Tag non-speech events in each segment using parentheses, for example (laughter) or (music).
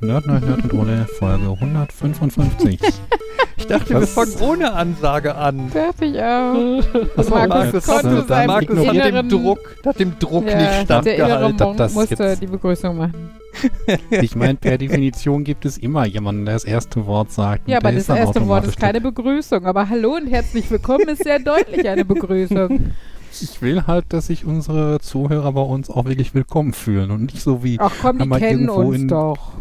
Nerd, Nerd, Nerd und Ole, Folge 155. Ich dachte, wir fangen ohne Ansage an. Ich auch. Achso, Markus jetzt, konnte dann Markus hat dem Druck, hat dem Druck Ja, nicht der standgehalten. Das musste jetzt- die Begrüßung machen. Ich meine, per Definition gibt es immer jemanden, der das erste Wort sagt. Ja, aber der das erste Wort ist keine Begrüßung. Aber Hallo und herzlich willkommen ist sehr deutlich eine Begrüßung. Ich will halt, dass sich unsere Zuhörer bei uns auch wirklich willkommen fühlen und nicht so wie, Ach komm, die kennen uns doch.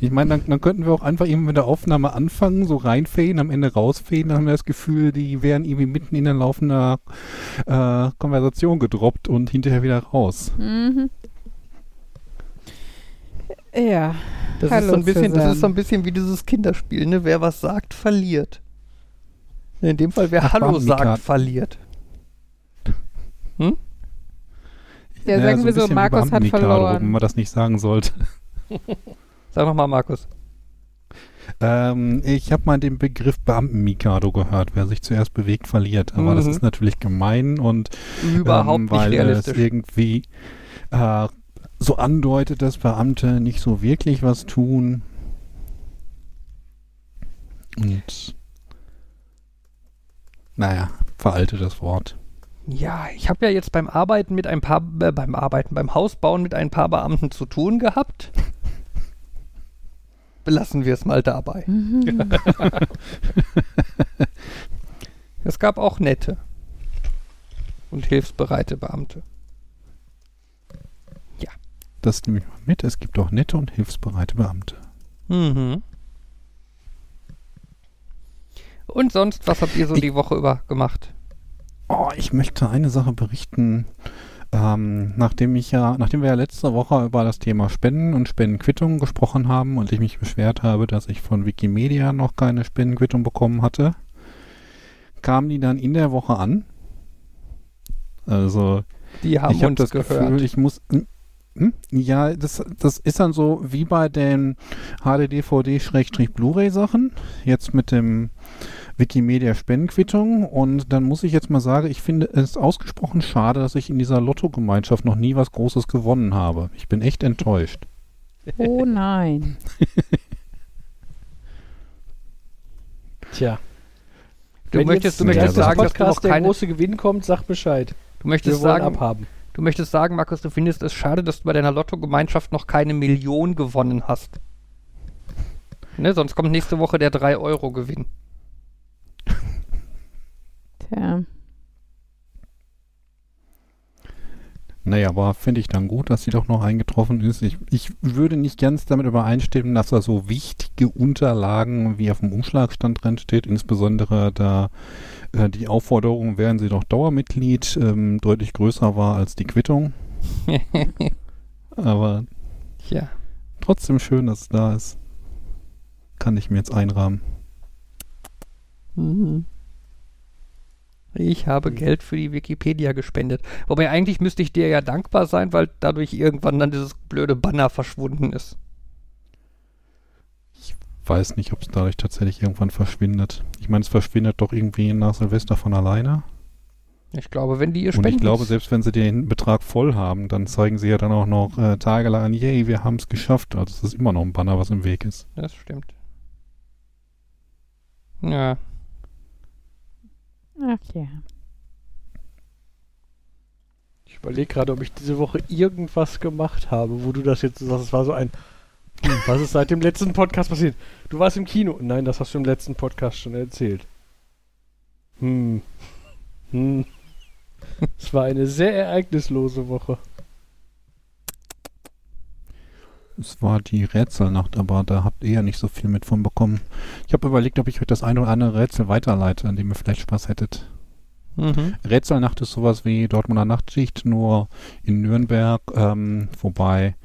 Ich meine, dann, dann könnten wir auch einfach eben mit der Aufnahme anfangen, so reinfaden, am Ende rausfaden, dann haben wir das Gefühl, die wären irgendwie mitten in der laufenden äh, Konversation gedroppt und hinterher wieder raus. Mhm. Ja. Das, Hallo ist so ein bisschen, das ist so ein bisschen wie dieses Kinderspiel, ne? Wer was sagt, verliert. In dem Fall, wer Ach, Hallo sagt, verliert. Ja, Ja, sagen so wir so, Markus hat Wenn verloren. man das nicht sagen sollte. (laughs) Sag nochmal, Markus. Ähm, ich habe mal den Begriff Beamten-Mikado gehört. Wer sich zuerst bewegt, verliert. Aber das Mhm. ist natürlich gemein und Überhaupt ähm, nicht weil es realistisch. irgendwie äh, so andeutet, dass Beamte nicht so wirklich was tun. Und naja, veraltetes Wort. Ja, ich habe ja jetzt beim Arbeiten mit ein paar, äh, beim Arbeiten, beim Hausbauen mit ein paar Beamten zu tun gehabt. Belassen wir es mal dabei. Mhm. (laughs) Es gab auch nette und hilfsbereite Beamte. Das nehme ich mal mit. Es gibt auch nette und hilfsbereite Beamte. Mhm. Und sonst, was habt ihr so Ich- die Woche über gemacht? Oh, ich möchte eine Sache berichten. Ähm, nachdem ich ja, nachdem wir ja letzte Woche über das Thema Spenden und Spendenquittungen gesprochen haben und ich mich beschwert habe, dass ich von Wikimedia noch keine Spendenquittung bekommen hatte, kamen die dann in der Woche an. Also Die haben ich habe uns das gehört. Gefühl, ich muss. Hm? Hm? Ja, das, das ist dann so wie bei den HD-DVD-Blu-ray-Sachen. Jetzt mit dem Wikimedia-Spendenquittung. Und dann muss ich jetzt mal sagen, ich finde es ausgesprochen schade, dass ich in dieser Lotto-Gemeinschaft noch nie was Großes gewonnen habe. Ich bin echt enttäuscht. Oh nein. (laughs) Tja. Du Wenn möchtest, du möchtest sagen, dass du Podcast noch der keine, große Gewinn kommt, sag Bescheid. du möchtest sagen, abhaben. du möchtest sagen, Markus, du findest es schade, dass du bei deiner Lottogemeinschaft noch keine Million gewonnen hast. Ne, sonst kommt nächste Woche der 3-Euro-Gewinn. Tja. Naja, aber finde ich dann gut, dass sie doch noch eingetroffen ist. Ich, ich würde nicht ganz damit übereinstimmen, dass da so wichtige Unterlagen wie auf dem Umschlagstand drin steht, insbesondere da äh, die Aufforderung, wären Sie doch Dauermitglied, ähm, deutlich größer war als die Quittung. (laughs) Aber ja. trotzdem schön, dass es da ist. Kann ich mir jetzt einrahmen. Mhm. Ich habe Geld für die Wikipedia gespendet. Wobei eigentlich müsste ich dir ja dankbar sein, weil dadurch irgendwann dann dieses blöde Banner verschwunden ist. Weiß nicht, ob es dadurch tatsächlich irgendwann verschwindet. Ich meine, es verschwindet doch irgendwie nach Silvester von alleine. Ich glaube, wenn die ihr Und spenden. ich glaube, selbst wenn sie den Betrag voll haben, dann zeigen sie ja dann auch noch äh, tagelang an, yay, wir haben es geschafft. Also es ist immer noch ein Banner, was im Weg ist. Das stimmt. Ja. Ach ja. Ich überlege gerade, ob ich diese Woche irgendwas gemacht habe, wo du das jetzt sagst. Es war so ein. Hm, was ist seit dem letzten Podcast passiert? Du warst im Kino. Nein, das hast du im letzten Podcast schon erzählt. Hm. Hm. Es war eine sehr ereignislose Woche. Es war die Rätselnacht, aber da habt ihr ja nicht so viel mit von bekommen. Ich habe überlegt, ob ich euch das eine oder andere Rätsel weiterleite, an dem ihr vielleicht Spaß hättet. Mhm. Rätselnacht ist sowas wie Dortmunder Nachtschicht, nur in Nürnberg, ähm, wobei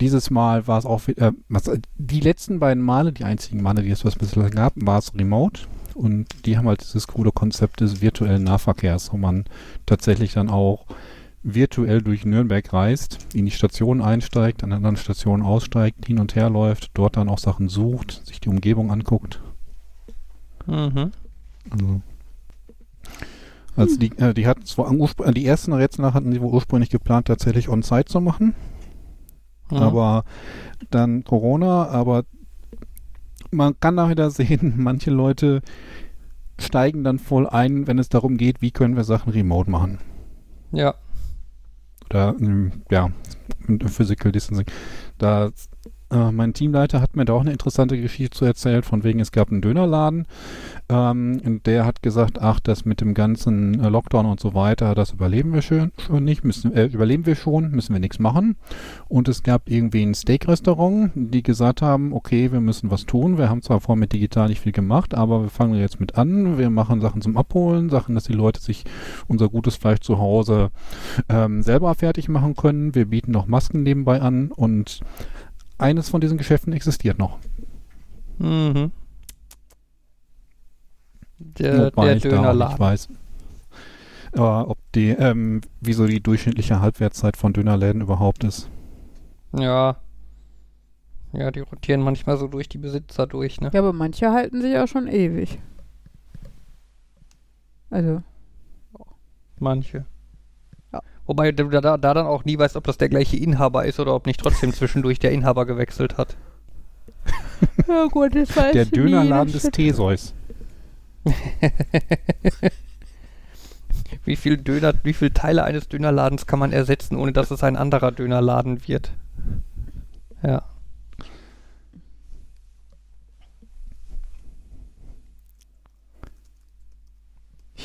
dieses Mal war es auch, äh, was, die letzten beiden Male, die einzigen Male, die es was bislang gab, war es remote und die haben halt dieses coole Konzept des virtuellen Nahverkehrs, wo man tatsächlich dann auch virtuell durch Nürnberg reist, in die Station einsteigt, an anderen Stationen aussteigt, hin und her läuft, dort dann auch Sachen sucht, sich die Umgebung anguckt. Mhm. Also, also die, äh, die hatten zwar die ersten Rätsel hatten sie wohl ursprünglich geplant, tatsächlich on-site zu machen. Mhm. Aber dann Corona, aber man kann da wieder (laughs) sehen, manche Leute steigen dann voll ein, wenn es darum geht, wie können wir Sachen remote machen. Ja. Oder, ähm, ja, Physical Distancing. Da, äh, mein Teamleiter hat mir da auch eine interessante Geschichte zu erzählt, von wegen, es gab einen Dönerladen, ähm, und der hat gesagt, ach, das mit dem ganzen äh, Lockdown und so weiter, das überleben wir schon, schon nicht, müssen, äh, überleben wir schon, müssen wir nichts machen. Und es gab irgendwie ein Steak-Restaurant, die gesagt haben, okay, wir müssen was tun. Wir haben zwar vorher mit digital nicht viel gemacht, aber wir fangen jetzt mit an. Wir machen Sachen zum Abholen, Sachen, dass die Leute sich unser gutes Fleisch zu Hause ähm, selber fertig machen können. Wir bieten noch Masken nebenbei an und eines von diesen Geschäften existiert noch. Mhm. Der, Wobei der ich Dönerladen. weiß. Aber ob die, ähm, wieso die durchschnittliche Halbwertszeit von Dönerläden überhaupt ist. Ja. Ja, die rotieren manchmal so durch die Besitzer durch, ne? Ja, aber manche halten sich auch schon ewig. Also, Manche. Wobei du da, da dann auch nie weißt, ob das der gleiche Inhaber ist oder ob nicht trotzdem zwischendurch der Inhaber gewechselt hat. (laughs) ja gut, das weiß Der Dönerladen des. Theseus. (laughs) Wie viel Döner, wie viel Teile eines Dönerladens kann man ersetzen, ohne dass es ein anderer Dönerladen wird? Ja.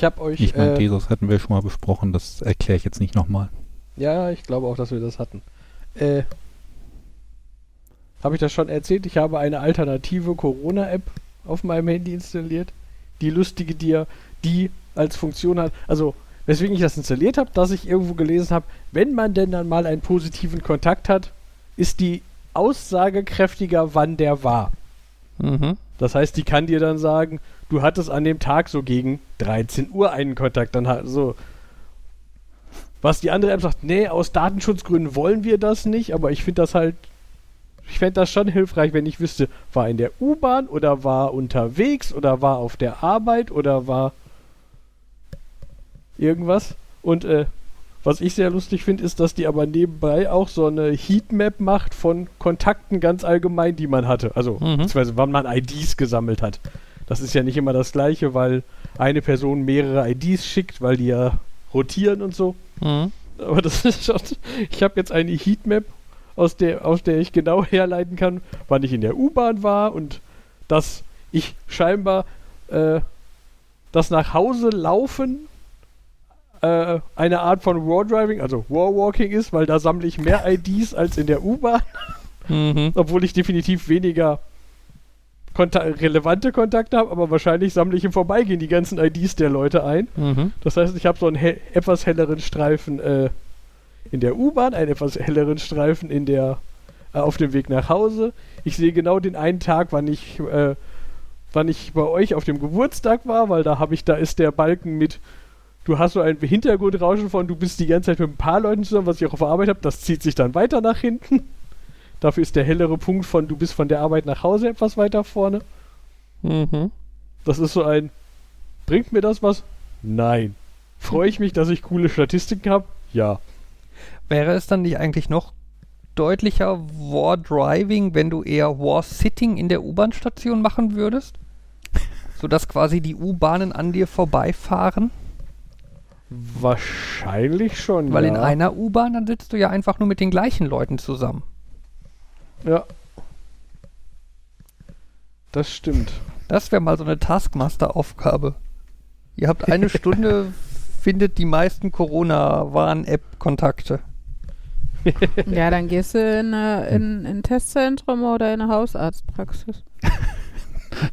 Ich habe euch. Ich meine, äh, Theseus hatten wir schon mal besprochen, das erkläre ich jetzt nicht nochmal. Ja, ich glaube auch, dass wir das hatten. Äh, habe ich das schon erzählt? Ich habe eine alternative Corona-App auf meinem Handy installiert, die lustige dir, die als Funktion hat. Also, weswegen ich das installiert habe, dass ich irgendwo gelesen habe, wenn man denn dann mal einen positiven Kontakt hat, ist die aussagekräftiger, wann der war. Mhm. Das heißt, die kann dir dann sagen, du hattest an dem Tag so gegen 13 Uhr einen Kontakt. Dann halt so. Was die andere App sagt, nee, aus Datenschutzgründen wollen wir das nicht, aber ich finde das halt. Ich fände das schon hilfreich, wenn ich wüsste, war in der U-Bahn oder war unterwegs oder war auf der Arbeit oder war irgendwas. Und äh, was ich sehr lustig finde, ist, dass die aber nebenbei auch so eine Heatmap macht von Kontakten ganz allgemein, die man hatte. Also, Mhm. beziehungsweise wann man IDs gesammelt hat. Das ist ja nicht immer das gleiche, weil eine Person mehrere IDs schickt, weil die ja rotieren und so. Mhm. Aber das (laughs) ist schon. Ich habe jetzt eine Heatmap, aus der, aus der ich genau herleiten kann, wann ich in der U-Bahn war und dass ich scheinbar äh, das nach Hause laufen äh, eine Art von War Driving, also War Walking ist, weil da sammle ich mehr IDs als in der U-Bahn, Mhm. (laughs) obwohl ich definitiv weniger konta relevante Kontakte habe, aber wahrscheinlich sammle ich im Vorbeigehen die ganzen IDs der Leute ein. Mhm. Das heißt, ich habe so einen he etwas helleren Streifen äh, in der U-Bahn, einen etwas helleren Streifen in der äh, auf dem Weg nach Hause. Ich sehe genau den einen Tag, wann ich äh, wann ich bei euch auf dem Geburtstag war, weil da habe ich da ist der Balken mit Du hast so ein Hintergrundrauschen von, du bist die ganze Zeit mit ein paar Leuten zusammen, was ich auch auf der Arbeit habe, das zieht sich dann weiter nach hinten. Dafür ist der hellere Punkt von, du bist von der Arbeit nach Hause etwas weiter vorne. Mhm. Das ist so ein. Bringt mir das was? Nein. Freue ich mich, dass ich coole Statistiken habe? Ja. Wäre es dann nicht eigentlich noch deutlicher War Driving, wenn du eher War Sitting in der U-Bahn-Station machen würdest? (laughs) Sodass quasi die U-Bahnen an dir vorbeifahren? Wahrscheinlich schon. Weil ja. in einer U-Bahn, dann sitzt du ja einfach nur mit den gleichen Leuten zusammen. Ja. Das stimmt. Das wäre mal so eine Taskmaster-Aufgabe. Ihr habt eine (laughs) Stunde, findet die meisten Corona-Warn-App-Kontakte. (laughs) Ja, dann gehst du in, eine- in, in ein Testzentrum oder in eine Hausarztpraxis. (laughs)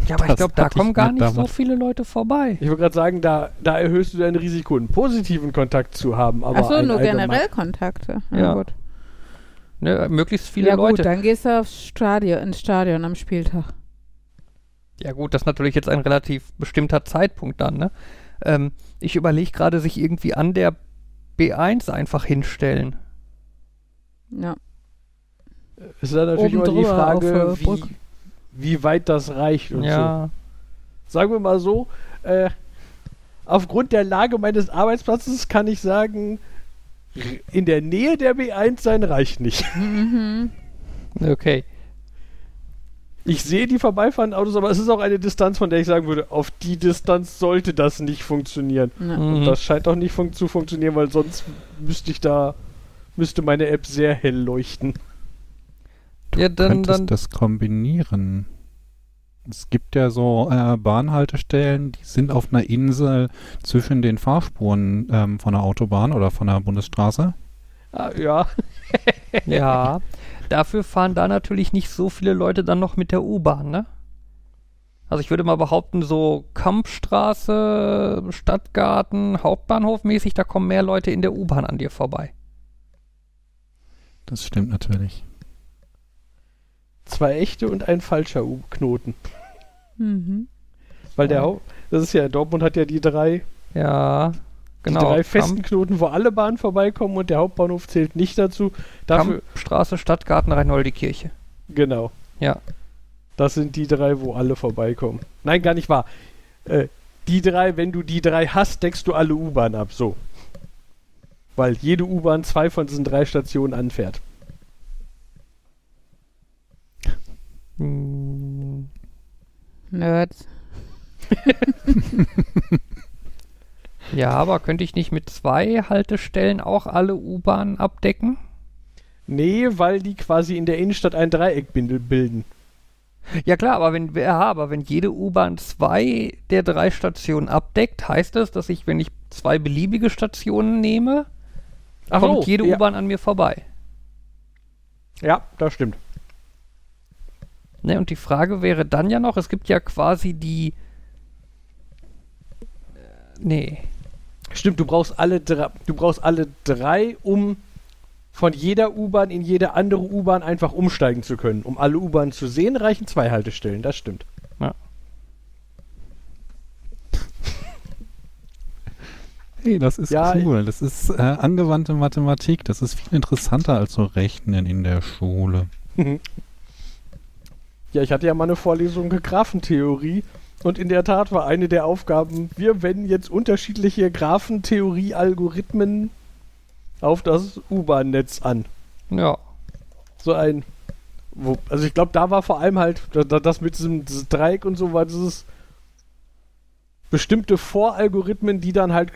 Ja, aber ich Das glaube, da kommen ich gar nicht so damals. viele Leute vorbei. Ich wollte gerade sagen, da, da erhöhst du dein Risiko, einen positiven Kontakt zu haben. Aber Achso, nur generell Kontakte. Ja, gut. Ne, möglichst viele ja Leute. gut, dann gehst du aufs Stadion, ins Stadion am Spieltag. Ja gut, das ist natürlich jetzt ein relativ bestimmter Zeitpunkt dann, ne? Ähm, ich überlege gerade, sich irgendwie an der B1 einfach hinstellen. Ja. ist dann natürlich Oben immer die Frage, auf wie, wie weit das reicht und so. ja. Sagen wir mal so, äh, aufgrund der Lage meines Arbeitsplatzes kann ich sagen, in der Nähe der B1 sein reicht nicht. Mhm. Okay. Ich sehe die vorbeifahrenden Autos, aber es ist auch eine Distanz, von der ich sagen würde, auf die Distanz sollte das nicht funktionieren. Ja. Mhm. Und das scheint auch nicht fun zu funktionieren, weil sonst müsste ich da, müsste meine App sehr hell leuchten. Du Ja, dann- könntest dann- das kombinieren. Es gibt ja so äh, Bahnhaltestellen, die sind auf einer Insel zwischen den Fahrspuren ähm, von der Autobahn oder von der Bundesstraße. Ah, ja. (laughs) Ja. Dafür fahren da natürlich nicht so viele Leute dann noch mit der U-Bahn, ne? Also ich würde mal behaupten, so Kampfstraße, Stadtgarten, Hauptbahnhof mäßig, da kommen mehr Leute in der U-Bahn an dir vorbei. Das stimmt natürlich. Zwei echte und ein falscher U Knoten. Mhm. Weil der. Haupt, das ist ja, Dortmund hat ja die drei, Ja, genau. die drei festen Kamp- Knoten, wo alle Bahnen vorbeikommen und der Hauptbahnhof zählt nicht dazu. Dafür, Kampfstraße, Stadtgarten, Rheinoldi-Kirche. genau. Ja. Das sind die drei, wo alle vorbeikommen. Nein, gar nicht wahr. Äh, die drei, wenn du die drei hast, deckst du alle U-Bahn ab. So. Weil jede U-Bahn zwei von diesen drei Stationen anfährt. Hm, Nerds. (laughs) Ja, aber könnte ich nicht mit zwei Haltestellen auch alle U-Bahnen abdecken? Nee, weil die quasi in der Innenstadt ein Dreieck bilden. Ja klar, aber wenn, ja, aber wenn jede U-Bahn zwei der drei Stationen abdeckt, heißt das, dass ich, wenn ich zwei beliebige Stationen nehme, Ach kommt so, jede ja. U-Bahn an mir vorbei. Ja, das stimmt. Ne, und die Frage wäre dann ja noch, es gibt ja quasi die. Äh, nee. Stimmt, du brauchst alle drei, du brauchst alle drei, um von jeder U-Bahn in jede andere U-Bahn einfach umsteigen zu können. Um alle U-Bahnen zu sehen, reichen zwei Haltestellen, das stimmt. Hey, das ist Ja, cool. Das ist äh, angewandte Mathematik. Das ist viel interessanter als so Rechnen in der Schule. (laughs) Ja, ich hatte ja mal eine Vorlesung Graphentheorie und in der Tat war eine der Aufgaben, wir wenden jetzt unterschiedliche Graphentheorie-Algorithmen auf das U-Bahn-Netz an. Ja. So ein, wo, also ich glaube, da war vor allem halt da, da, das mit diesem Dreieck und so war dieses bestimmte Voralgorithmen, die dann halt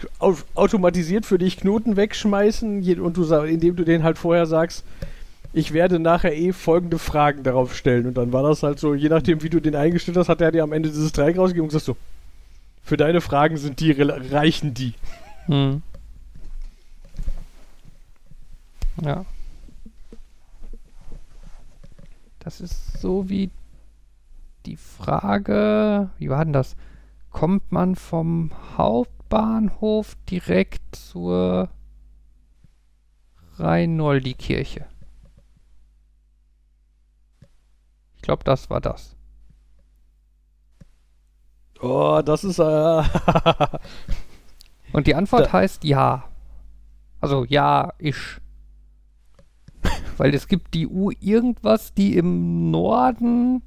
automatisiert für dich Knoten wegschmeißen und du indem du denen halt vorher sagst, ich werde nachher eh folgende Fragen darauf stellen und dann war das halt so, je nachdem wie du den eingestellt hast, hat er dir am Ende dieses Dreieck rausgegeben und gesagt so, für deine Fragen sind die reichen die. Hm. Ja. Das ist so wie die Frage, wie war denn das? Kommt man vom Hauptbahnhof direkt zur Rheinoldi-Kirche? Ich glaube, das war das. Oh, das ist äh, (laughs) Und die Antwort Da- heißt ja. Also ja, ich. Weil es gibt die U irgendwas, die im Norden.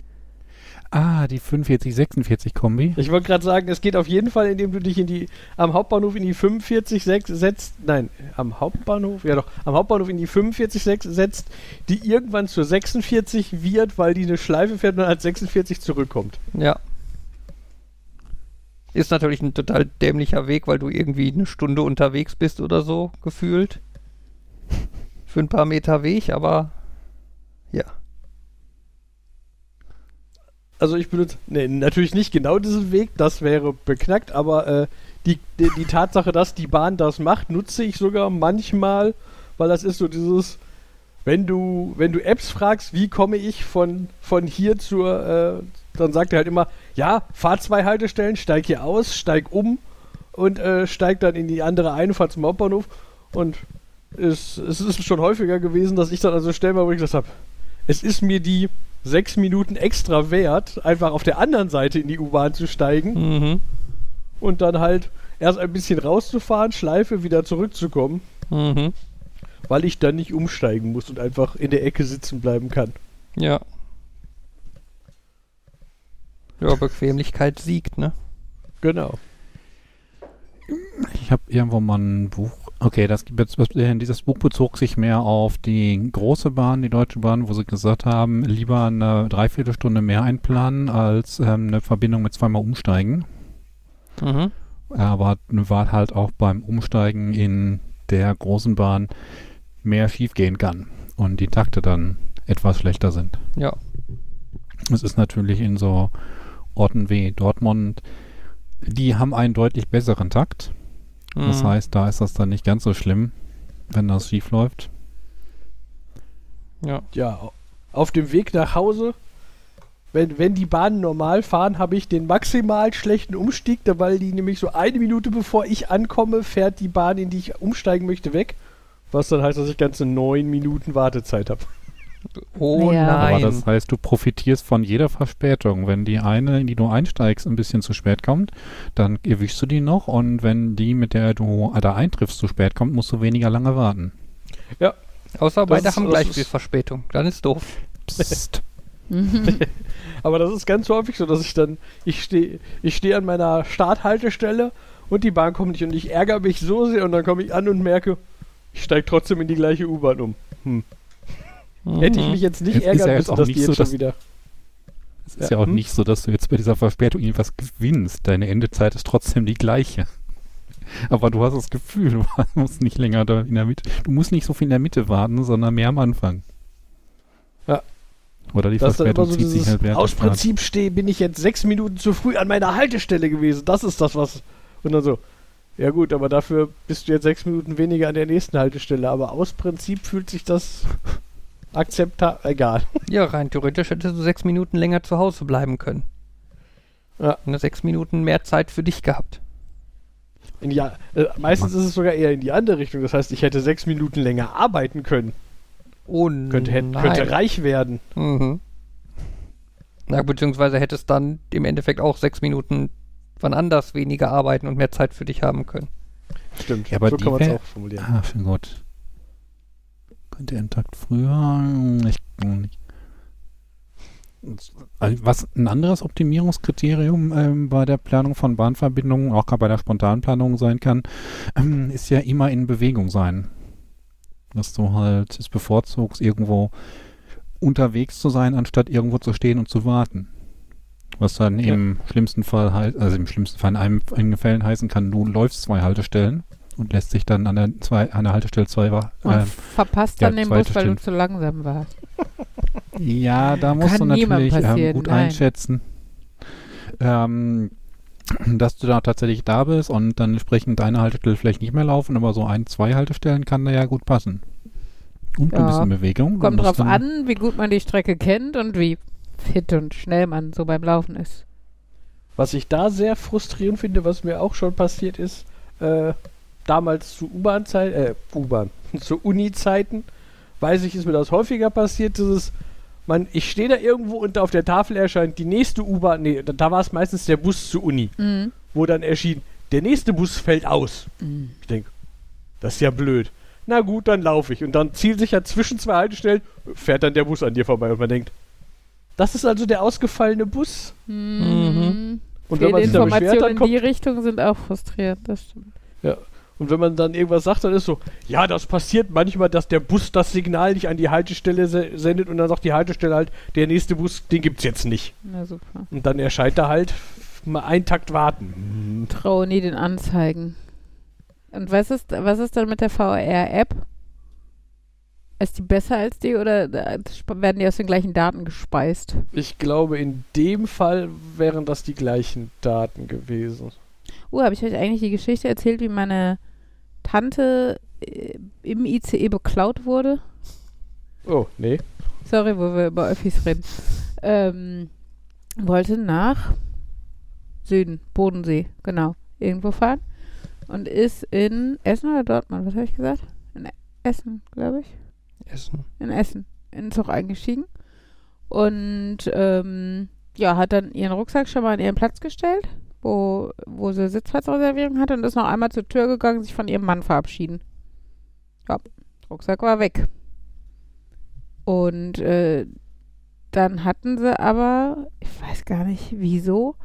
Ah, die 45-46-Kombi. Ich wollte gerade sagen, es geht auf jeden Fall, indem du dich in die am Hauptbahnhof in die 45 6 setzt. Nein, am Hauptbahnhof, ja doch, am Hauptbahnhof in die 45 6 setzt, die irgendwann zur 46 wird, weil die eine Schleife fährt und dann als 46 zurückkommt. Ja. Ist natürlich ein total dämlicher Weg, weil du irgendwie eine Stunde unterwegs bist oder so, gefühlt. Für ein paar Meter Weg, aber ja. Also ich benutze nee, natürlich nicht genau diesen Weg, das wäre beknackt, aber äh, die, die, die Tatsache, dass die Bahn das macht, nutze ich sogar manchmal, weil das ist so dieses, wenn du, wenn du Apps fragst, wie komme ich von, von hier zur, äh, dann sagt er halt immer, ja, fahr zwei Haltestellen, steig hier aus, steig um und äh, steig dann in die andere ein, fahr zum Hauptbahnhof. Und es, es ist schon häufiger gewesen, dass ich dann also Stellen wo ich gesagt habe, es ist mir die sechs Minuten extra wert, einfach auf der anderen Seite in die U-Bahn zu steigen Mhm. und dann halt erst ein bisschen rauszufahren, Schleife wieder zurückzukommen, Mhm. weil ich dann nicht umsteigen muss und einfach in der Ecke sitzen bleiben kann. Ja. Ja, Bequemlichkeit siegt, ne? Genau. Ich habe irgendwo mal ein Buch Okay, das, das, dieses Buch bezog sich mehr auf die große Bahn, die Deutsche Bahn, wo sie gesagt haben, lieber eine Dreiviertelstunde mehr einplanen als ähm, eine Verbindung mit zweimal umsteigen. Mhm. Aber war halt auch beim Umsteigen in der großen Bahn mehr schiefgehen kann und die Takte dann etwas schlechter sind. Ja. Es ist natürlich in so Orten wie Dortmund, die haben einen deutlich besseren Takt. Das Mhm. heißt, da ist das dann nicht ganz so schlimm, wenn das schief läuft. Ja. Ja, auf dem Weg nach Hause, wenn, wenn die Bahnen normal fahren, habe ich den maximal schlechten Umstieg, da- weil die nämlich so eine Minute bevor ich ankomme, fährt die Bahn, in die ich umsteigen möchte, weg. Was dann heißt, dass ich ganze neun Minuten Wartezeit habe. Oh Ja. nein. Aber das heißt, du profitierst von jeder Verspätung. Wenn die eine, in die du einsteigst, ein bisschen zu spät kommt, dann erwischst du die noch und wenn die, mit der du da eintriffst, zu spät kommt, musst du weniger lange warten. Außer beide ist- haben gleich viel Verspätung. Dann ist doof. Psst. (laughs) Aber das ist ganz häufig so, dass ich dann, ich stehe ich steh an meiner Starthaltestelle und die Bahn kommt nicht und ich ärgere mich so sehr und dann komme ich an und merke, ich steige trotzdem in die gleiche U-Bahn um. Hm. Hätte ich mich jetzt Es nicht ja ärgern jetzt müssen, dass nicht die jetzt so, schon wieder. Es ist Ja, ja, auch hm? nicht so, dass du jetzt bei dieser Verspätung irgendwas gewinnst. Deine Endezeit ist trotzdem die gleiche. (laughs) Aber du hast das Gefühl, du (laughs) musst nicht länger da in der Mitte, du musst nicht so viel in der Mitte warten, sondern mehr am Anfang. Ja. Oder die Das Verspätung so zieht sich halt während aus. Prinzip stehe, bin ich jetzt sechs Minuten zu früh an meiner Haltestelle gewesen. Das ist das, was. Und dann so, ja gut, aber dafür bist du jetzt sechs Minuten weniger an der nächsten Haltestelle. Aber aus Prinzip fühlt sich das akzeptabel. Egal. Ja, rein theoretisch hättest du sechs Minuten länger zu Hause bleiben können. Ja. Und sechs Minuten mehr Zeit für dich gehabt. In die, äh, meistens ist es sogar eher in die andere Richtung. Das heißt, ich hätte sechs Minuten länger arbeiten können. Oh Könnte, hätte, nein. könnte reich werden. Mhm. Na, beziehungsweise hättest dann im Endeffekt auch sechs Minuten wann anders weniger arbeiten und mehr Zeit für dich haben können. Stimmt. Ja, aber so die kann man es auch formulieren. Ah, schon gut. Könnte ein Takt früher? Ich, nicht. Also Was ein anderes Optimierungskriterium ähm, bei der Planung von Bahnverbindungen, auch gerade bei der Spontanplanung sein kann, ähm, ist ja immer in Bewegung sein. Dass du halt es bevorzugst, irgendwo unterwegs zu sein, anstatt irgendwo zu stehen und zu warten. Was dann Ja. im schlimmsten Fall heißt, also im schlimmsten Fall in einem in Fällen heißen kann, du läufst zwei Haltestellen und lässt sich dann an der, zwei, an der Haltestelle zwei wa- Und ähm, verpasst ja, dann den Bus, weil du zu langsam warst. (laughs) Ja, da musst Kann du natürlich ähm, gut nein. einschätzen, ähm, dass du da tatsächlich da bist und dann entsprechend deine Haltestelle vielleicht nicht mehr laufen, aber so ein, zwei Haltestellen kann da ja gut passen. Und Ja. bist in Bewegung. Kommt drauf an, wie gut man die Strecke kennt und wie fit und schnell man so beim Laufen ist. Was ich da sehr frustrierend finde, was mir auch schon passiert ist, äh, damals zu U-Bahn-Zeiten, äh, U-Bahn, (laughs) zu Uni-Zeiten, weiß ich, ist mir das häufiger passiert, dieses, man, ich stehe da irgendwo und auf der Tafel erscheint die nächste U-Bahn, nee, da, da war es meistens der Bus zur Uni, Mhm. wo dann erschien, der nächste Bus fällt aus. Mhm. Ich denke, das ist ja blöd. Na gut, dann laufe ich. Und dann zielt sich ja zwischen zwei Haltestellen, fährt dann der Bus an dir vorbei und man denkt, das ist also der ausgefallene Bus. Mhm. Und wenn man sich da beschwert, dann in kommt die Richtung sind auch frustrierend, das stimmt. Und wenn man dann irgendwas sagt, dann ist so, ja, das passiert manchmal, dass der Bus das Signal nicht an die Haltestelle se sendet und dann sagt die Haltestelle halt, der nächste Bus, den gibt's jetzt nicht. Na super. Und dann erscheint er halt mal einen Takt warten. Traue nie den Anzeigen. Und was ist, was ist dann mit der VR-App? Ist die besser als die oder äh, sp- werden die aus den gleichen Daten gespeist? Ich glaube, in dem Fall wären das die gleichen Daten gewesen. Uh, habe ich euch eigentlich die Geschichte erzählt, wie meine Tante äh, im ICE beklaut wurde? Oh, nee. Sorry, wo wir über Öffis reden. Ähm, wollte nach Süden, Bodensee, genau, irgendwo fahren. Und ist in Essen oder Dortmund, was habe ich gesagt? In Essen, glaube ich. Essen. In Essen. In den Zug eingestiegen. Und ähm, ja, hat dann ihren Rucksack schon mal an ihren Platz gestellt, wo, wo sie Sitzplatzreservierung hatte und ist noch einmal zur Tür gegangen, sich von ihrem Mann verabschieden. Ja, Rucksack war weg. Und äh, dann hatten sie aber, ich weiß gar nicht wieso,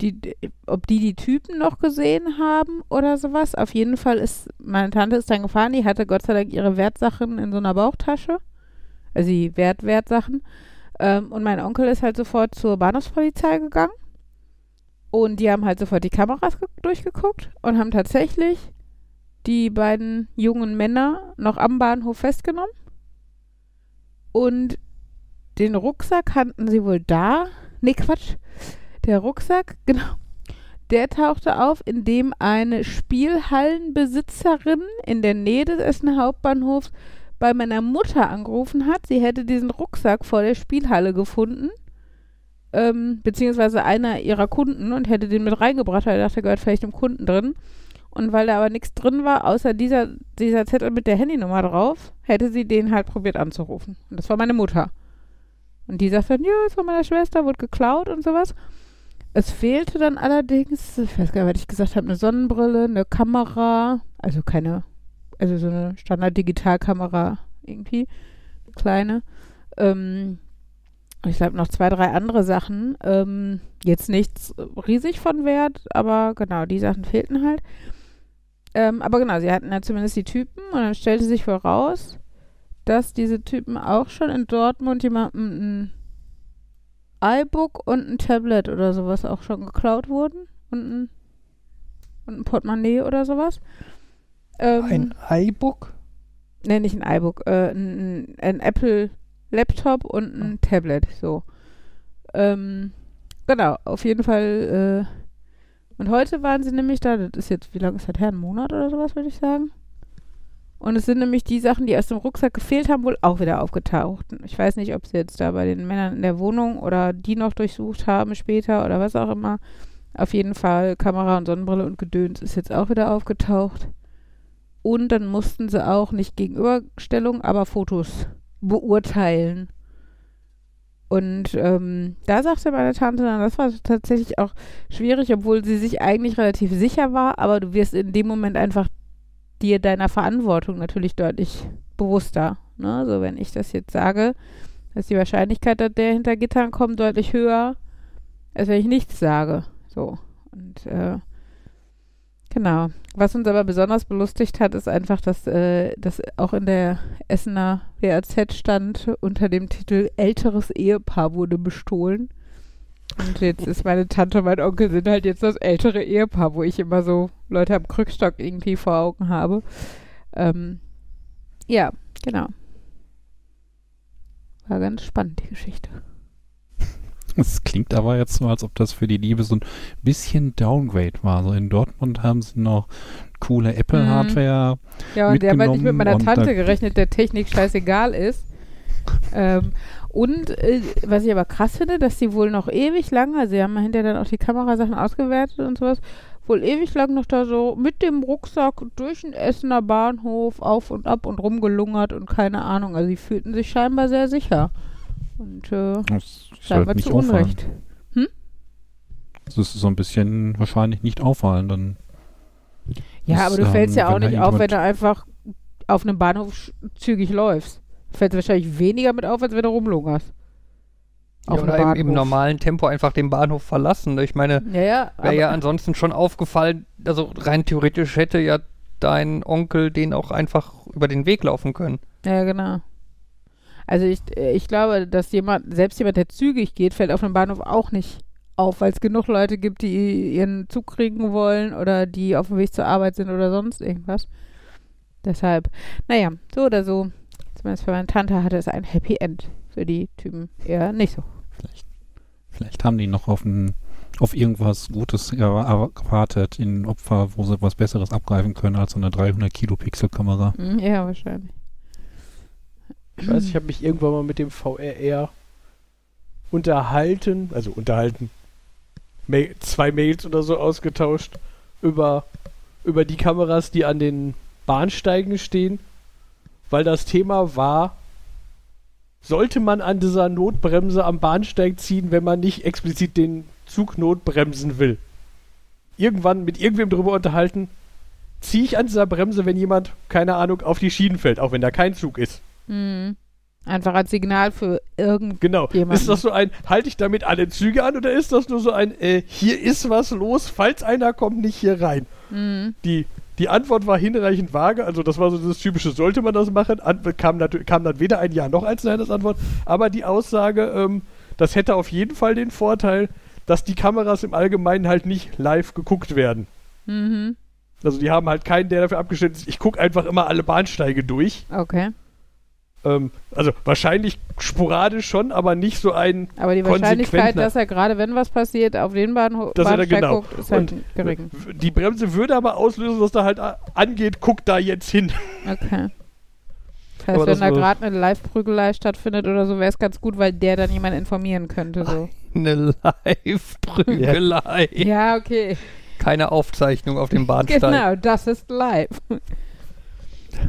die, ob die die Typen noch gesehen haben oder sowas. Auf jeden Fall ist, meine Tante ist dann gefahren, die hatte Gott sei Dank ihre Wertsachen in so einer Bauchtasche. Also die Wert, Wertsachen. Ähm, und mein Onkel ist halt sofort zur Bahnhofspolizei gegangen. Und die haben halt sofort die Kameras durchgeguckt und haben tatsächlich die beiden jungen Männer noch am Bahnhof festgenommen. Und den Rucksack hatten sie wohl da. Nee, Quatsch. Der Rucksack, (laughs) genau. Der tauchte auf, indem eine Spielhallenbesitzerin in der Nähe des Essen Hauptbahnhofs bei meiner Mutter angerufen hat. Sie hätte diesen Rucksack vor der Spielhalle gefunden. Ähm, beziehungsweise einer ihrer Kunden und hätte den mit reingebracht, weil er dachte, gehört vielleicht dem Kunden drin. Und weil da aber nichts drin war, außer dieser, dieser Zettel mit der Handynummer drauf, hätte sie den halt probiert anzurufen. Und das war meine Mutter. Und die sagt dann, ja, es war meine Schwester, wurde geklaut und sowas. Es fehlte dann allerdings, ich weiß gar nicht, was ich gesagt habe, eine Sonnenbrille, eine Kamera, also keine, also so eine Standard-Digitalkamera irgendwie, eine kleine. Ähm, ich glaube noch zwei, drei andere Sachen. Ähm, jetzt nichts riesig von Wert, aber genau, die Sachen fehlten halt. Ähm, aber genau, sie hatten ja zumindest die Typen und dann stellte sich wohl raus, dass diese Typen auch schon in Dortmund jemandem ein iBook und ein Tablet oder sowas auch schon geklaut wurden und ein, und ein Portemonnaie oder sowas. Ähm, ein iBook? Ne, nicht ein iBook, äh, ein, ein Apple Laptop und ein ah. Tablet, so. Ähm, genau, auf jeden Fall. Äh, und heute waren sie nämlich da, das ist jetzt, wie lange ist das her? Ein Monat oder sowas, würde ich sagen. Und es sind nämlich die Sachen, die aus dem Rucksack gefehlt haben, wohl auch wieder aufgetaucht. Ich weiß nicht, ob sie jetzt da bei den Männern in der Wohnung oder die noch durchsucht haben später oder was auch immer. Auf jeden Fall Kamera und Sonnenbrille und Gedöns ist jetzt auch wieder aufgetaucht. Und dann mussten sie auch nicht Gegenüberstellung, aber Fotos beurteilen. Und ähm, da sagte meine Tante dann, das war tatsächlich auch schwierig, obwohl sie sich eigentlich relativ sicher war, aber du wirst in dem Moment einfach dir deiner Verantwortung natürlich deutlich bewusster. Ne? So, wenn ich das jetzt sage, ist die Wahrscheinlichkeit, dass der hinter Gittern kommt, deutlich höher, als wenn ich nichts sage. So. Und äh, Genau. Was uns aber besonders belustigt hat, ist einfach, dass äh, das auch in der Essener WAZ stand unter dem Titel Älteres Ehepaar wurde bestohlen. Und jetzt ist meine Tante und mein Onkel sind halt jetzt das ältere Ehepaar, wo ich immer so Leute am Krückstock irgendwie vor Augen habe. Ähm, ja, genau. War ganz spannend, die Geschichte. (laughs) Es klingt aber jetzt so, als ob das für die Liebe so ein bisschen Downgrade war. So in Dortmund haben sie noch coole Apple-Hardware. Ja, und der hat nicht mit meiner Tante gerechnet, der Technik scheißegal ist. ähm, und äh, was ich aber krass finde, dass sie wohl noch ewig lang, also sie haben hinterher dann auch die Kamerasachen ausgewertet und sowas, wohl ewig lang noch da so mit dem Rucksack durch den Essener Bahnhof auf und ab und rumgelungert und keine Ahnung. Also sie fühlten sich scheinbar sehr sicher. Und äh, das scheinbar halt zu Unrecht. Hm? Das ist so ein bisschen wahrscheinlich nicht auffallen. Dann ja, aber du fällst ja auch nicht auf, wenn du einfach auf einem Bahnhof zügig läufst. Fällt wahrscheinlich weniger mit auf, als wenn du rumlungerst. Ja, oder im, im, normalen Tempo einfach den Bahnhof verlassen. Ich meine, ja, ja, wäre ja ansonsten schon aufgefallen, also rein theoretisch hätte ja dein Onkel den auch einfach über den Weg laufen können. Ja, genau. Also ich, ich glaube, dass jemand, selbst jemand, der zügig geht, fällt auf dem Bahnhof auch nicht auf, weil es genug Leute gibt, die ihren Zug kriegen wollen oder die auf dem Weg zur Arbeit sind oder sonst irgendwas. Deshalb, naja, so oder so, zumindest für meine Tante hatte es ein Happy End. Für die Typen eher nicht so. Vielleicht, vielleicht haben die noch auf, ein, auf irgendwas Gutes erwartet, in Opfer, wo sie was Besseres abgreifen können als so eine 300 Kilo Pixel Kamera. Hm, ja, wahrscheinlich. Ich weiß, ich habe mich irgendwann mal mit dem VRR unterhalten, also unterhalten, Ma zwei Mails oder so ausgetauscht über, über die Kameras, die an den Bahnsteigen stehen, weil das Thema war, sollte man an dieser Notbremse am Bahnsteig ziehen, wenn man nicht explizit den Zug notbremsen will. Irgendwann mit irgendwem drüber unterhalten, ziehe ich an dieser Bremse, wenn jemand, keine Ahnung, auf die Schienen fällt, auch wenn da kein Zug ist. Mhm. Einfach als Signal für irgend. Genau. Ist das so ein, halte ich damit alle Züge an oder ist das nur so ein, äh, hier ist was los, falls einer kommt, nicht hier rein? Mhm. Die, die Antwort war hinreichend vage, also das war so das typische, sollte man das machen? An, kam, kam dann weder ein Ja noch ein Nein als Antwort, aber die Aussage, ähm, das hätte auf jeden Fall den Vorteil, dass die Kameras im Allgemeinen halt nicht live geguckt werden. Mhm. Also die haben halt keinen, der dafür abgestellt ist, ich gucke einfach immer alle Bahnsteige durch. Okay. Ähm, also wahrscheinlich sporadisch schon, aber nicht so ein Aber die Wahrscheinlichkeit, dass er gerade, wenn was passiert, auf den Bahnhof Dass er da Bahnsteig genau. guckt, ist halt Und- gering. Die Bremse würde aber auslösen, dass da halt a- angeht, guck da jetzt hin. Okay. Das Aber heißt, das wenn da war- gerade eine Live-Prügelei stattfindet oder so, wäre es ganz gut, weil der dann jemand informieren könnte. So. Eine Live-Prügelei. (laughs) ja, okay. Keine Aufzeichnung auf dem Bahnsteig. Genau, das ist live.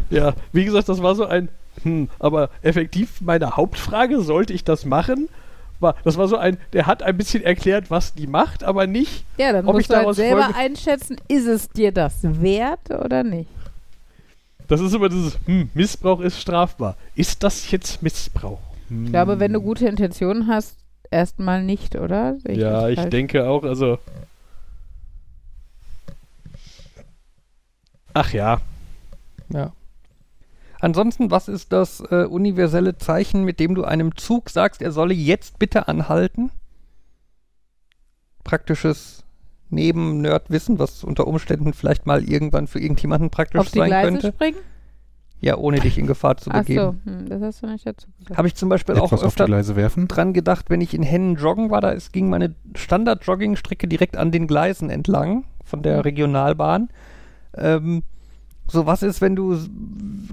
Ja, wie gesagt, das war so ein, hm, aber effektiv meine Hauptfrage, sollte ich das machen? War, das war so ein, der hat ein bisschen erklärt, was die macht, aber nicht, Ja, dann Ob musst ich du halt selber folge- einschätzen, ist es dir das wert oder nicht? das ist immer dieses, hm, Missbrauch ist strafbar. Ist das jetzt Missbrauch? Hm. Ich glaube, wenn du gute Intentionen hast, erstmal nicht, oder? Sehe Ja, ich falsch? denke auch, also. Ach ja, Ja. Ansonsten, was ist das äh, universelle Zeichen, mit dem du einem Zug sagst, er solle jetzt bitte anhalten? Praktisches Neben-Nerd-Wissen, was unter Umständen vielleicht mal irgendwann für irgendjemanden praktisch Auf die sein Gleise könnte. springen? Ja, ohne dich in Gefahr zu Ach so, begeben. hm, das hast du nicht dazu gesagt. Habe ich zum Beispiel auch Etwas die öfter Gleise werfen. dran gedacht, wenn ich in Hennen joggen war, da ist, ging meine Standard-Jogging-Strecke direkt an den Gleisen entlang von der Mhm. Regionalbahn. Ähm, so was ist, wenn du, s-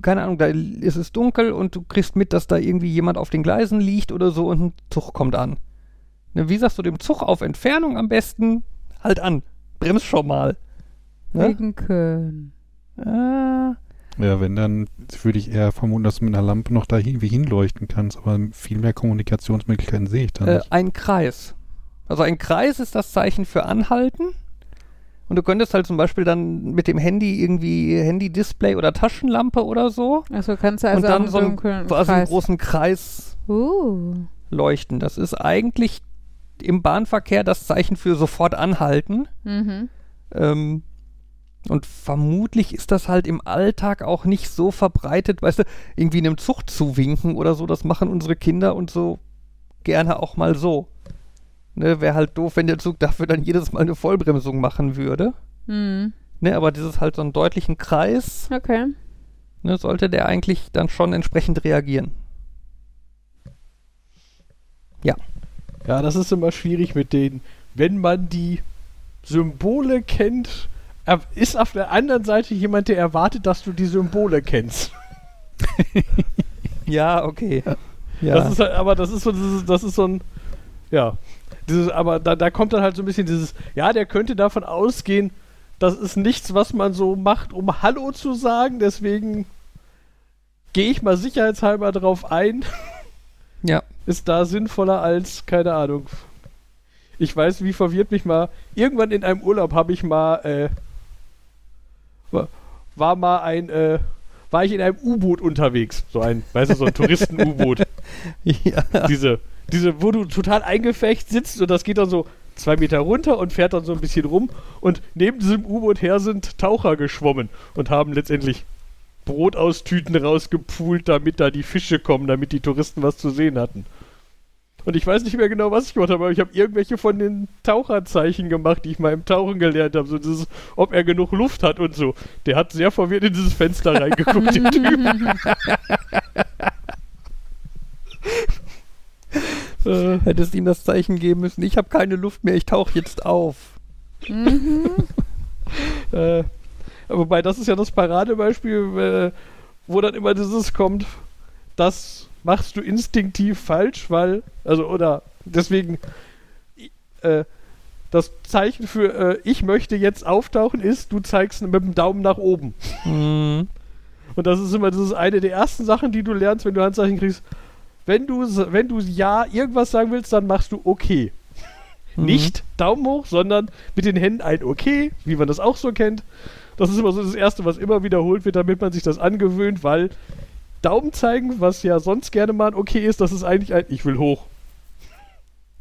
keine Ahnung, da ist es dunkel und du kriegst mit, dass da irgendwie jemand auf den Gleisen liegt oder so und ein Zug kommt an. Ne, wie sagst du dem Zug auf Entfernung am besten? Halt an, bremst schon mal. Ne? Winken. Ah, Ja, wenn, dann würde ich eher vermuten, dass du mit einer Lampe noch da irgendwie hinleuchten kannst, aber viel mehr Kommunikationsmöglichkeiten sehe ich da äh, nicht. ein Kreis. Also ein Kreis ist das Zeichen für Anhalten. Und du könntest halt zum Beispiel dann mit dem Handy irgendwie Handy-Display oder Taschenlampe oder so Achso, kannst du also und dann so einen, quasi einen großen Kreis Uh. leuchten. Das ist eigentlich im Bahnverkehr das Zeichen für sofort anhalten. Mhm. Ähm, und vermutlich ist das halt im Alltag auch nicht so verbreitet, weißt du, irgendwie einem Zug zu winken oder so. Das machen unsere Kinder und so gerne auch mal so. Ne, Wäre halt doof, wenn der Zug dafür dann jedes Mal eine Vollbremsung machen würde. Mhm. Ne, aber dieses halt so einen deutlichen Kreis, Okay. ne, sollte der eigentlich dann schon entsprechend reagieren. Ja, das ist immer schwierig mit denen. Wenn man die Symbole kennt, ist auf der anderen Seite jemand, der erwartet, dass du die Symbole kennst. (laughs) Ja, okay. Ja. Das ist halt, aber das ist so, dieses, das ist so ein, ja, dieses, aber da, da kommt dann halt so ein bisschen dieses, ja, der könnte davon ausgehen, das ist nichts, was man so macht, um Hallo zu sagen, deswegen gehe ich mal sicherheitshalber drauf ein. (laughs) ja. ist da sinnvoller als, keine Ahnung. Ich weiß, wie verwirrt mich mal. Irgendwann in einem Urlaub habe ich mal, äh, war, war mal ein, äh, war ich in einem U-Boot unterwegs. So ein, weißt du, so ein (laughs) Touristen-U-Boot. ja. diese, diese, wo du total eingefecht sitzt und das geht dann so zwei Meter runter und fährt dann so ein bisschen rum und neben diesem U-Boot her sind Taucher geschwommen und haben letztendlich Brot aus Tüten rausgepult, damit da die Fische kommen, damit die Touristen was zu sehen hatten. Und ich weiß nicht mehr genau, was ich gemacht habe, aber ich habe irgendwelche von den Taucherzeichen gemacht, die ich mal im Tauchen gelernt habe. So dieses, ob er genug Luft hat und so. Der hat sehr verwirrt in dieses Fenster reingeguckt, der Typ. (laughs) äh, Hättest ihm das Zeichen geben müssen, ich habe keine Luft mehr, ich tauche jetzt auf. Mhm. (laughs) Äh, wobei, das ist ja das Paradebeispiel, äh, wo dann immer dieses kommt, das machst du instinktiv falsch, weil, also, oder deswegen, äh, das Zeichen für äh, ich möchte jetzt auftauchen ist, du zeigst mit dem Daumen nach oben. Mhm. Und das ist immer das ist eine der ersten Sachen, die du lernst, wenn du Handzeichen kriegst. Wenn du, wenn du ja irgendwas sagen willst, dann machst du okay. Mhm. Nicht Daumen hoch, sondern mit den Händen ein Okay, wie man das auch so kennt. Das ist immer so das Erste, was immer wiederholt wird, damit man sich das angewöhnt, weil Daumen zeigen, was ja sonst gerne mal ein okay ist, das ist eigentlich ein Ich will hoch.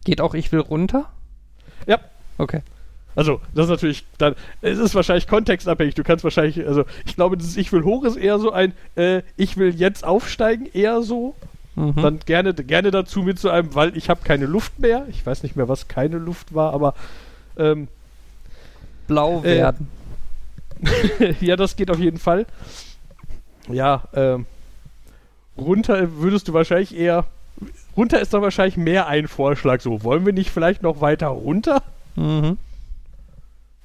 Geht auch ich will runter? Ja. Okay. Also, das ist natürlich dann, es ist wahrscheinlich kontextabhängig. Du kannst wahrscheinlich, also, ich glaube, dieses Ich will hoch ist eher so ein, äh, ich will jetzt aufsteigen, eher so. Mhm. Dann gerne, gerne dazu mit so einem, weil ich habe keine Luft mehr. Ich weiß nicht mehr, was keine Luft war, aber ähm, Blau äh, werden. (laughs) ja, das geht auf jeden Fall. Ja, ähm, runter würdest du wahrscheinlich eher. Runter ist dann wahrscheinlich mehr ein Vorschlag. So, wollen wir nicht vielleicht noch weiter runter? Mhm.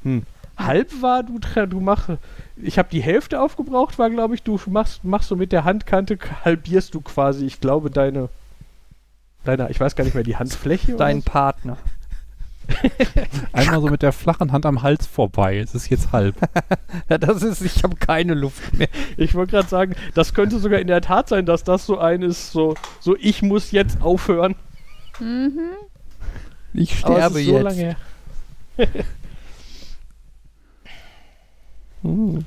Hm. Halb war, du, du machst. Ich habe die Hälfte aufgebraucht, war, glaube ich, du machst, machst so mit der Handkante, halbierst du quasi, ich glaube, deine. Deine, ich weiß gar nicht mehr, die Handfläche. oder Dein so? Partner. (laughs) Einmal so mit der flachen Hand am Hals vorbei. Es ist jetzt halb. (laughs) Ja, das ist, ich habe keine Luft mehr. Ich wollte gerade sagen, das könnte sogar in der Tat sein, dass das so ein ist, so, so ich muss jetzt aufhören. Mhm. Ich Aber es sterbe ist so jetzt. (laughs) Hm.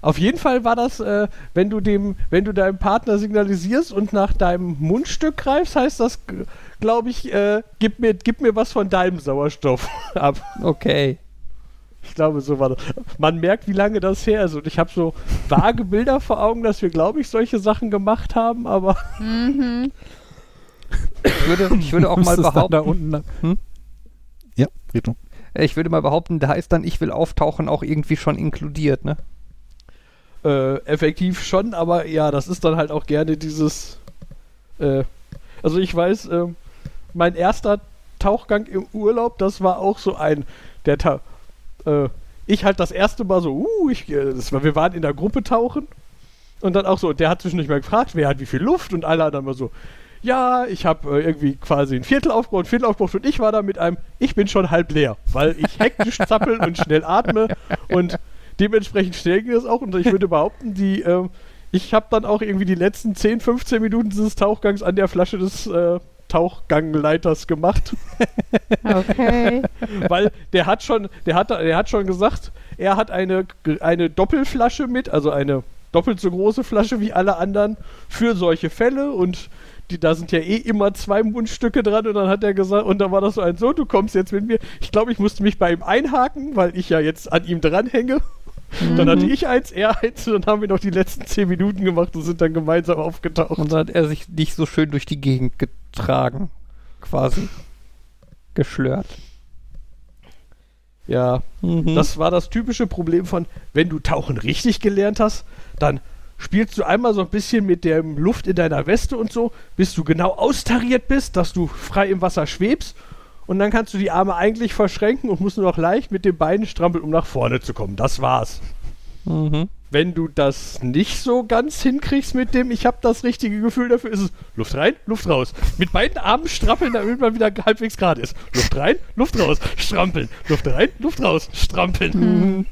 Auf jeden Fall war das, äh, wenn du dem, wenn du deinem Partner signalisierst und nach deinem Mundstück greifst, heißt das, glaube ich, äh, gib mir, gib mir was von deinem Sauerstoff (laughs) ab. Okay. Ich glaube, so war das. Man merkt, wie lange das her ist. Und ich habe so vage Bilder vor Augen, dass wir, glaube ich, solche Sachen gemacht haben, aber (laughs) Mhm. Ich würde, ich würde auch mal dann Da behaupten, unten, Hm? Ja, Retro. Ich würde mal behaupten, da ist dann ich will auftauchen auch irgendwie schon inkludiert, ne? äh, effektiv schon. Aber ja, das ist dann halt auch gerne dieses. Äh, also ich weiß, äh, mein erster Tauchgang im Urlaub, das war auch so ein, der Ta äh, ich halt das erste Mal so, uh, ich, äh, war, wir waren in der Gruppe tauchen und dann auch so, der hat zwischendurch mal gefragt, wer hat wie viel Luft und alle dann mal so, ja, ich habe äh, irgendwie quasi ein Viertel aufgebaut, ein Viertel aufgebaut und ich war da mit einem, ich bin schon halb leer, weil ich hektisch zappeln und schnell atme und dementsprechend schnell ging das auch und ich würde behaupten, die, ähm, ich habe dann auch irgendwie die letzten 10, 15 Minuten dieses Tauchgangs an der Flasche des äh, Tauchgangleiters gemacht. Okay. (laughs) weil der hat schon, der hat, der hat schon gesagt, er hat eine, eine Doppelflasche mit, also eine doppelt so große Flasche wie alle anderen für solche Fälle und die, da sind ja eh immer zwei Mundstücke dran und dann hat er gesagt, und dann war das so ein so, du kommst jetzt mit mir. Ich glaube, ich musste mich bei ihm einhaken, weil ich ja jetzt an ihm dranhänge. Dann hatte ich eins, er eins und dann haben wir noch die letzten zehn Minuten gemacht und sind dann gemeinsam aufgetaucht. Und dann hat er sich nicht so schön durch die Gegend getragen. Quasi. Geschlört. Ja, Mhm. Das war das typische Problem von, wenn du Tauchen richtig gelernt hast, dann spielst du einmal so ein bisschen mit der Luft in deiner Weste und so, bis du genau austariert bist, dass du frei im Wasser schwebst und dann kannst du die Arme eigentlich verschränken und musst nur noch leicht mit den Beinen strampeln, um nach vorne zu kommen. Das war's. Mhm. Wenn du das nicht so ganz hinkriegst mit dem, ich habe das richtige Gefühl dafür, ist es Luft rein, Luft raus. Mit beiden Armen strampeln, damit man wieder halbwegs gerade ist. Luft rein, Luft raus, strampeln. Luft rein, Luft raus, strampeln.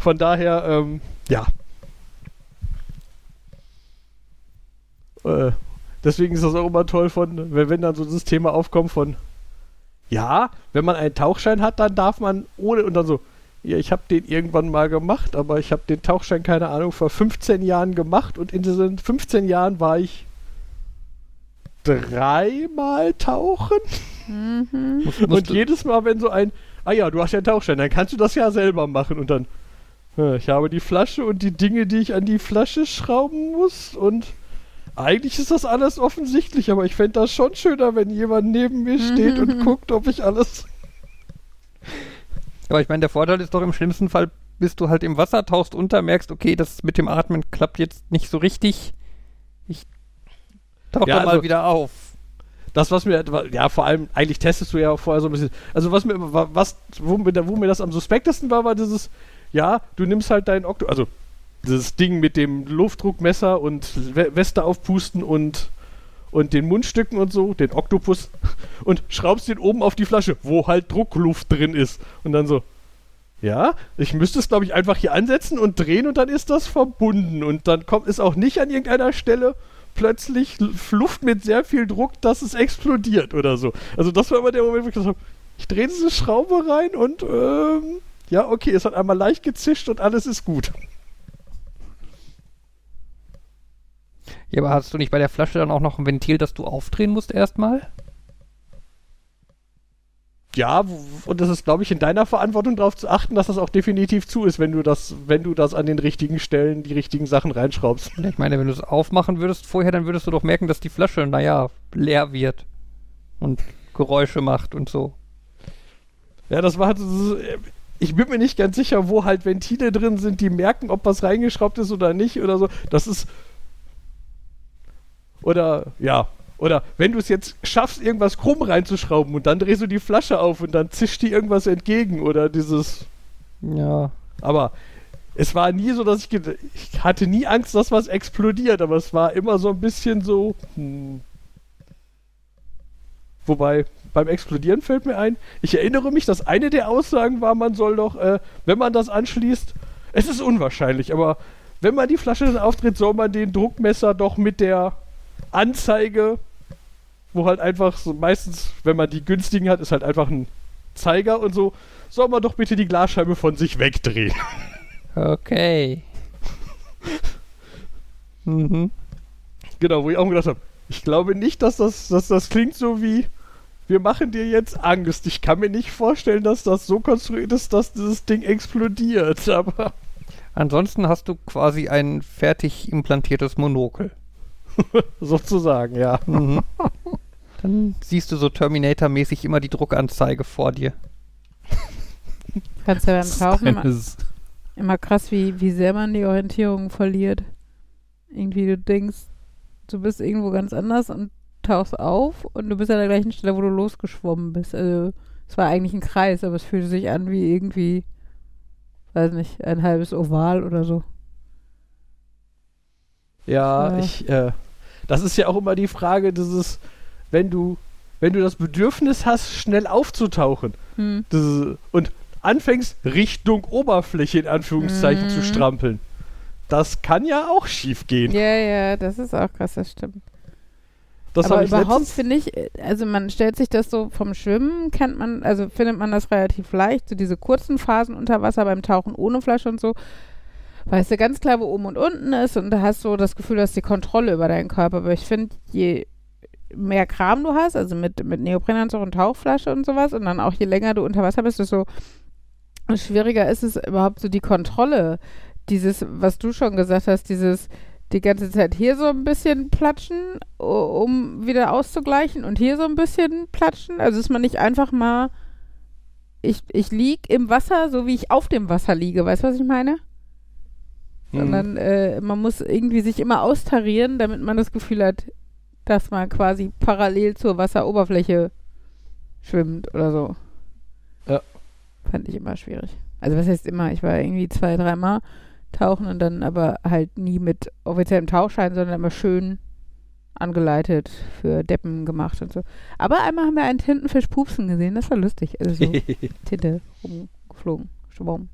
Von daher, ähm, ja. Äh, deswegen ist das auch immer toll von, wenn, wenn dann so das Thema aufkommt von, ja, wenn man einen Tauchschein hat, dann darf man ohne und dann so, ja, ich habe den irgendwann mal gemacht, aber ich habe den Tauchschein, keine Ahnung, vor 15 Jahren gemacht und in diesen 15 Jahren war ich dreimal tauchen. Mhm. Muss, Und jedes Mal, wenn so ein, ah ja, du hast ja einen Tauchschein, dann kannst du das ja selber machen und dann, äh, ich habe die Flasche und die Dinge, die ich an die Flasche schrauben muss und eigentlich ist das alles offensichtlich, aber ich fände das schon schöner, wenn jemand neben mir steht und guckt, ob ich alles. (laughs) Aber ich meine, der Vorteil ist doch im schlimmsten Fall, bis du halt im Wasser tauchst unter, merkst, okay, das mit dem Atmen klappt jetzt nicht so richtig. Ich tauche Ja, da mal also- wieder auf. Das, was mir, ja, vor allem, eigentlich testest du ja auch vorher so ein bisschen. Also, was mir, was, wo wo mir das am suspektesten war, war dieses, ja, du nimmst halt dein Okto, also dieses Ding mit dem Luftdruckmesser und We Weste aufpusten und, und den Mundstücken und so, den Oktopus, (laughs) und schraubst den oben auf die Flasche, wo halt Druckluft drin ist. Und dann so, ja, ich müsste es, glaube ich, einfach hier ansetzen und drehen und dann ist das verbunden. Und dann kommt es auch nicht an irgendeiner Stelle plötzlich Luft mit sehr viel Druck, dass es explodiert oder so. Also das war immer der Moment, wo ich gesagt habe, ich drehe diese Schraube rein und ähm, ja, okay, es hat einmal leicht gezischt und alles ist gut. Ja, aber hast du nicht bei der Flasche dann auch noch ein Ventil, das du aufdrehen musst erstmal? Ja, und das ist, glaube ich, in deiner Verantwortung darauf zu achten, dass das auch definitiv zu ist, wenn du das, wenn du das an den richtigen Stellen die richtigen Sachen reinschraubst. Ich meine, wenn du es aufmachen würdest vorher, dann würdest du doch merken, dass die Flasche, naja, leer wird. Und Geräusche macht und so. Ja, das war halt ich bin mir nicht ganz sicher, wo halt Ventile drin sind, die merken, ob was reingeschraubt ist oder nicht oder so. Das ist. Oder, ja. Oder wenn du es jetzt schaffst, irgendwas krumm reinzuschrauben und dann drehst du die Flasche auf und dann zischt dir irgendwas entgegen oder dieses. Ja. Aber es war nie so, dass ich. Ich hatte nie Angst, dass was explodiert, aber es war immer so ein bisschen so. Hm. Wobei, beim Explodieren fällt mir ein, ich erinnere mich, dass eine der Aussagen war, man soll doch, äh, wenn man das anschließt, es ist unwahrscheinlich, aber wenn man die Flasche dann auftritt, soll man den Druckmesser doch mit der Anzeige, wo halt einfach so meistens, wenn man die günstigen hat, ist halt einfach ein Zeiger und so, soll man doch bitte die Glasscheibe von sich wegdrehen. Okay. mhm. Genau, wo ich auch gedacht habe, ich glaube nicht, dass das, dass das klingt so wie, wir machen dir jetzt Angst. Ich kann mir nicht vorstellen, dass das so konstruiert ist, dass dieses Ding explodiert, aber Ansonsten hast du quasi ein fertig implantiertes Monokel. (laughs) sozusagen, ja. Mhm. (laughs) Dann siehst du so Terminator-mäßig immer die Druckanzeige vor dir. (laughs) Kannst ja beim Tauchen immer, immer krass, wie, wie sehr man die Orientierung verliert. Irgendwie du denkst, du bist irgendwo ganz anders und tauchst auf und du bist an der gleichen Stelle, wo du losgeschwommen bist. Also es war eigentlich ein Kreis, aber es fühlte sich an wie irgendwie, weiß nicht, ein halbes Oval oder so. Ja, Ja. ich, äh, das ist ja auch immer die Frage, dieses, wenn du, wenn du das Bedürfnis hast, schnell aufzutauchen Hm. das, und anfängst, Richtung Oberfläche in Anführungszeichen Mhm. zu strampeln. Das kann ja auch schief gehen. Ja, ja, das ist auch krass, das stimmt. Das aber überhaupt finde ich, also man stellt sich das so vom Schwimmen, kennt man, also findet man das relativ leicht, so diese kurzen Phasen unter Wasser beim Tauchen ohne Flasche und so. Weißt du ganz klar, wo oben und unten ist und da hast du das Gefühl, du hast die Kontrolle über deinen Körper. Aber ich finde, je mehr Kram du hast, also mit, mit Neoprenanzug und Tauchflasche und sowas und dann auch je länger du unter Wasser bist, desto schwieriger ist es überhaupt so die Kontrolle. Dieses, was du schon gesagt hast, dieses die ganze Zeit hier so ein bisschen platschen, um wieder auszugleichen und hier so ein bisschen platschen. Also ist man nicht einfach mal, ich, ich lieg im Wasser, so wie ich auf dem Wasser liege. Weißt du, was ich meine? Sondern äh, man muss irgendwie sich immer austarieren, damit man das Gefühl hat, dass man quasi parallel zur Wasseroberfläche schwimmt oder so. Ja. Fand ich immer schwierig. Also was heißt immer? Ich war irgendwie zwei, dreimal tauchen und dann aber halt nie mit offiziellem Tauchschein, sondern immer schön angeleitet für Deppen gemacht und so. Aber einmal haben wir einen Tintenfisch pupsen gesehen, das war lustig. Also so (laughs) Tinte rumgeflogen, schwamm.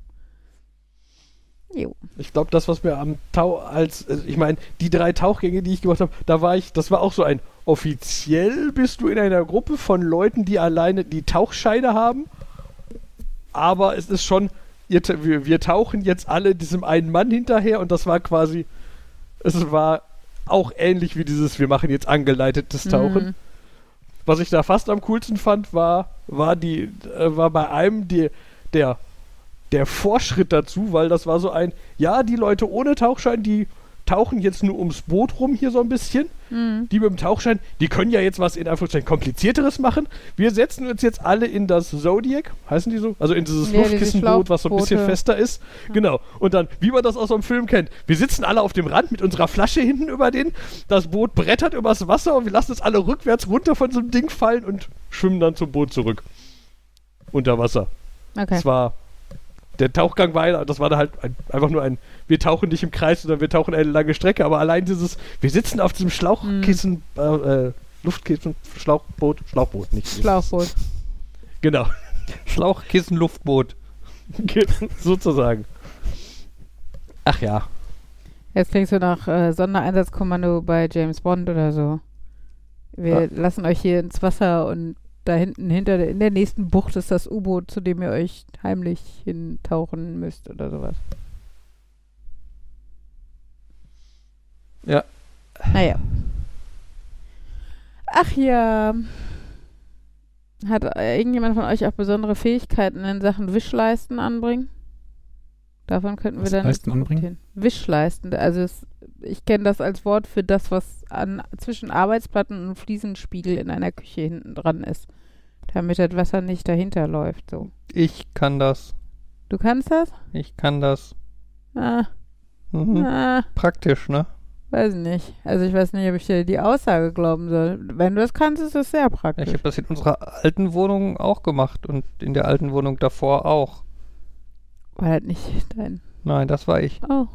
Jo. Ich glaube, das, was mir am Tau als, äh, ich meine, die drei Tauchgänge, die ich gemacht habe, da war ich, das war auch so ein, offiziell bist du in einer Gruppe von Leuten, die alleine die Tauchscheine haben, aber es ist schon, ihr, wir, wir tauchen jetzt alle diesem einen Mann hinterher und das war quasi, es war auch ähnlich wie dieses, wir machen jetzt angeleitetes Tauchen. Mhm. Was ich da fast am coolsten fand, war, war die, äh, war bei einem die, der, der Vorschritt dazu, weil das war so ein, ja, die Leute ohne Tauchschein, die tauchen jetzt nur ums Boot rum hier so ein bisschen. Mhm. Die mit dem Tauchschein, die können ja jetzt was in Anführungszeichen komplizierteres machen. Wir setzen uns jetzt alle in das Zodiac, heißen die so? Also in dieses Ja, Luftkissenboot, was so ein bisschen fester ist. Genau. Und dann, wie man das aus so einem Film kennt, wir sitzen alle auf dem Rand mit unserer Flasche hinten über den, das Boot brettert übers Wasser und wir lassen es alle rückwärts runter von so einem Ding fallen und schwimmen dann zum Boot zurück. Unter Wasser. Okay. Das war. Der Tauchgang war, das war da halt ein, einfach nur ein, wir tauchen nicht im Kreis, sondern wir tauchen eine lange Strecke, aber allein dieses, wir sitzen auf diesem Schlauchkissen, äh, äh, Luftkissen, Schlauchboot, Schlauchboot, nicht. Schlauchboot. Genau, Schlauchkissen, Luftboot. (laughs) sozusagen. Ach ja. Jetzt klingst du nach äh, Sondereinsatzkommando bei James Bond oder so. Wir Ja. lassen euch hier ins Wasser und da hinten, hinter der, in der nächsten Bucht ist das U-Boot, zu dem ihr euch heimlich hintauchen müsst oder sowas. Naja. Ach ja. Hat irgendjemand von euch auch besondere Fähigkeiten in Sachen Wischleisten anbringen? Davon könnten wir Was dann Leisten anbringen? Wischleisten. Also es, ich kenne das als Wort für das, was an, zwischen Arbeitsplatten und Fliesenspiegel in einer Küche hinten dran ist. Damit das Wasser nicht dahinter läuft. So. Ich kann das. Du kannst das? Ich kann das. Ah, Mhm. ah, Praktisch, ne? weiß nicht. Also ich weiß nicht, ob ich dir die Aussage glauben soll. Wenn du das kannst, ist das sehr praktisch. ich habe das in unserer alten Wohnung auch gemacht und in der alten Wohnung davor auch. War das nicht dein Nein, das war ich. Oh.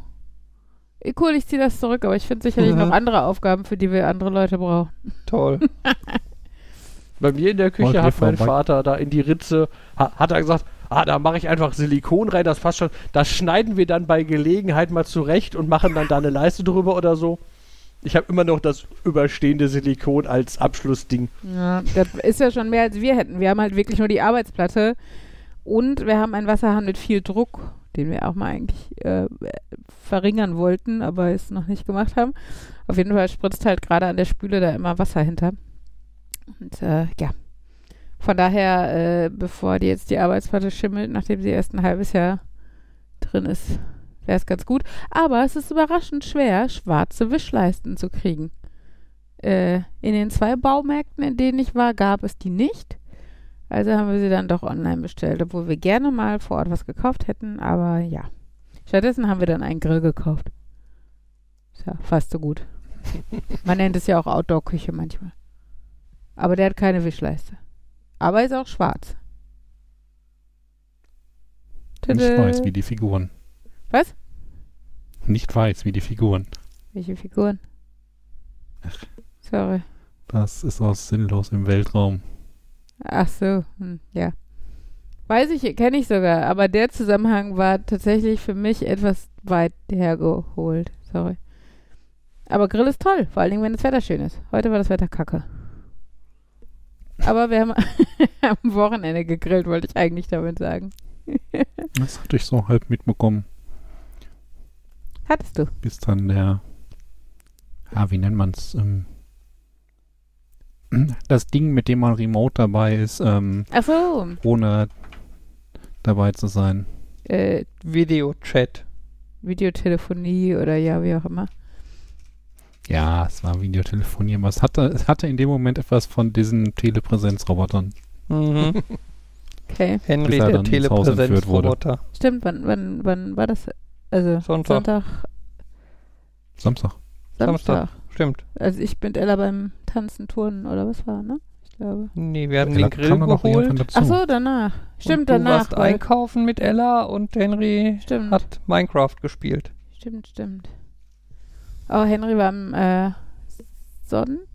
Eh, Cool, ich ziehe das zurück, aber ich finde sicherlich noch andere Aufgaben, für die wir andere Leute brauchen. Toll. (laughs) Bei mir in der Wollt Küche ihr hat mein Vater da in die Ritze, ha, hat er gesagt, ah, da mache ich einfach Silikon rein, das passt schon. Das schneiden wir dann bei Gelegenheit mal zurecht und machen dann da eine Leiste drüber oder so. Ich habe immer noch das überstehende Silikon als Abschlussding. Ja, das ist ja schon mehr, als wir hätten. Wir haben halt wirklich nur die Arbeitsplatte und wir haben einen Wasserhahn mit viel Druck, den wir auch mal eigentlich äh, verringern wollten, aber es noch nicht gemacht haben. Auf jeden Fall spritzt halt gerade an der Spüle da immer Wasser hinter. Und äh, ja. Von daher, äh, bevor die jetzt die Arbeitsplatte schimmelt, nachdem sie erst ein halbes Jahr drin ist, wäre es ganz gut. Aber es ist überraschend schwer, schwarze Wischleisten zu kriegen. Äh, in den zwei Baumärkten, in denen ich war, gab es die nicht. Also haben wir sie dann doch online bestellt, obwohl wir gerne mal vor Ort was gekauft hätten, aber ja. Stattdessen haben wir dann einen Grill gekauft. Ist ja fast so gut. (laughs) Man nennt es ja auch Outdoor-Küche manchmal. Aber der hat keine Wischleiste. Aber ist auch schwarz. Nicht weiß wie die Figuren. Was? Nicht weiß wie die Figuren. Welche Figuren? Sorry. Das ist aus sinnlos im Weltraum. Ach so, hm, ja. Weiß ich, kenne ich sogar, aber der Zusammenhang war tatsächlich für mich etwas weit hergeholt. Sorry. Aber Grill ist toll, vor allen Dingen, wenn das Wetter schön ist. Heute war das Wetter kacke. Aber wir haben (laughs) am Wochenende gegrillt, wollte ich eigentlich damit sagen. (laughs) Das hatte ich so halb mitbekommen, Hattest du? bis dann der, ja, wie nennt man's, ähm, das Ding, mit dem man remote dabei ist, ähm, Ach so, ohne dabei zu sein. äh, Videochat. Videotelefonie oder ja, wie auch immer. Ja, es war Videotelefonie, aber es hatte, es hatte in dem Moment etwas von diesen Telepräsenzrobotern. Mhm. Okay. Henry, er der. Telepräsenzroboter. Stimmt, wann, wann, wann war das? Also Sonntag. Sonntag. Samstag. Samstag. Stimmt. Also ich bin Ella beim Tanzen, Turnen oder was war, ne? Ich glaube. Nee, wir haben Ja, den Grill geholt. Ach so, danach. Stimmt, und du danach. warst einkaufen mit Ella und Henry Stimmt. hat Minecraft gespielt. Stimmt, stimmt. Oh, Henry war am äh, Sonntag?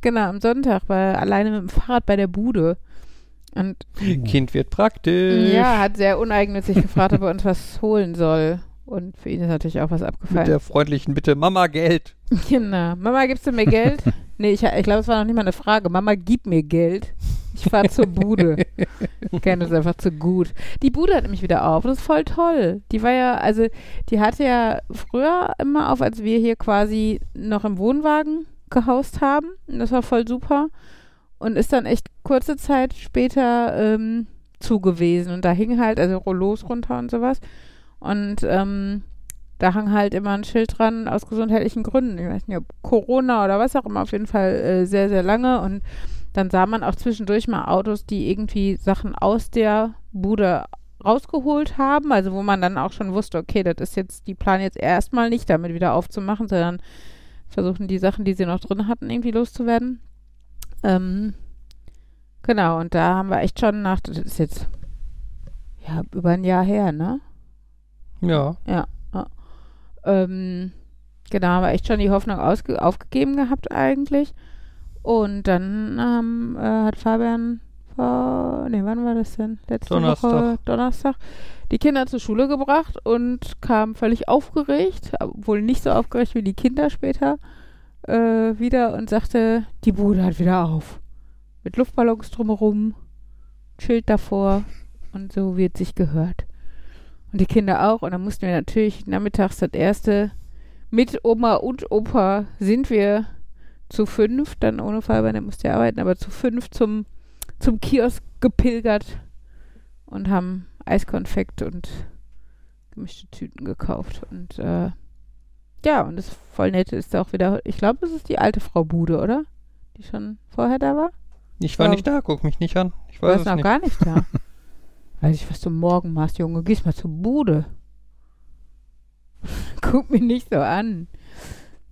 Genau, am Sonntag war er alleine mit dem Fahrrad bei der Bude. Und Kind wird praktisch. ja, hat sehr uneigennützig gefragt, ob er uns was holen soll. Und für ihn ist natürlich auch was mit abgefallen. der freundlichen Bitte, Mama Geld. (laughs) Genau. Mama, gibst du mir Geld? (laughs) nee, ich, ich glaube, es war noch nicht mal eine Frage. Mama, gib mir Geld. Ich fahre zur Bude. (laughs) Ich kenne das einfach zu gut. Die Bude hat nämlich wieder auf. Das ist voll toll. Die war ja, also, die hatte ja früher immer auf, als wir hier quasi noch im Wohnwagen gehaust haben. Und das war voll super. Und ist dann echt kurze Zeit später ähm, zu gewesen. Und da hing halt, also Rollos runter und sowas. Und ähm, da hang halt immer ein Schild dran aus gesundheitlichen Gründen. Ich weiß nicht, ob Corona oder was auch immer, auf jeden Fall äh, sehr, sehr lange. Und dann sah man auch zwischendurch mal Autos, die irgendwie Sachen aus der Bude rausgeholt haben. Also wo man dann auch schon wusste, okay, das ist jetzt, die planen jetzt erstmal nicht damit wieder aufzumachen, sondern versuchen die Sachen, die sie noch drin hatten, irgendwie loszuwerden. Ähm, genau, und da haben wir echt schon nach, das ist jetzt ja über ein Jahr her, ne? Ja. Ja. ja. Ähm, genau, haben wir echt schon die Hoffnung ausge aufgegeben gehabt eigentlich. Und dann ähm, äh, hat Fabian vor, nee, wann war das denn? Letzte Donnerstag. Woche Donnerstag die Kinder zur Schule gebracht und kam völlig aufgeregt, obwohl nicht so aufgeregt wie die Kinder später, äh, wieder und sagte, die Bude hat wieder auf. Mit Luftballons drumherum, Schild davor und so wird sich gehört. Und die Kinder auch. Und dann mussten wir natürlich nachmittags das erste mit Oma und Opa sind wir zu fünf, dann ohne Fabian, der musste ja arbeiten, aber zu fünf zum, zum Kiosk gepilgert und haben Eiskonfekt und gemischte Tüten gekauft. Und äh, ja, und das voll nette ist auch wieder, ich glaube, es ist die alte Frau Bude, oder? Die schon vorher da war? Ich war Ja. nicht da, guck mich nicht an. Ich Du weiß warst es noch nicht. gar nicht da. (laughs) Weiß ich, was du morgen machst, Junge. Gehst mal zur Bude. (laughs) Guck mich nicht so an.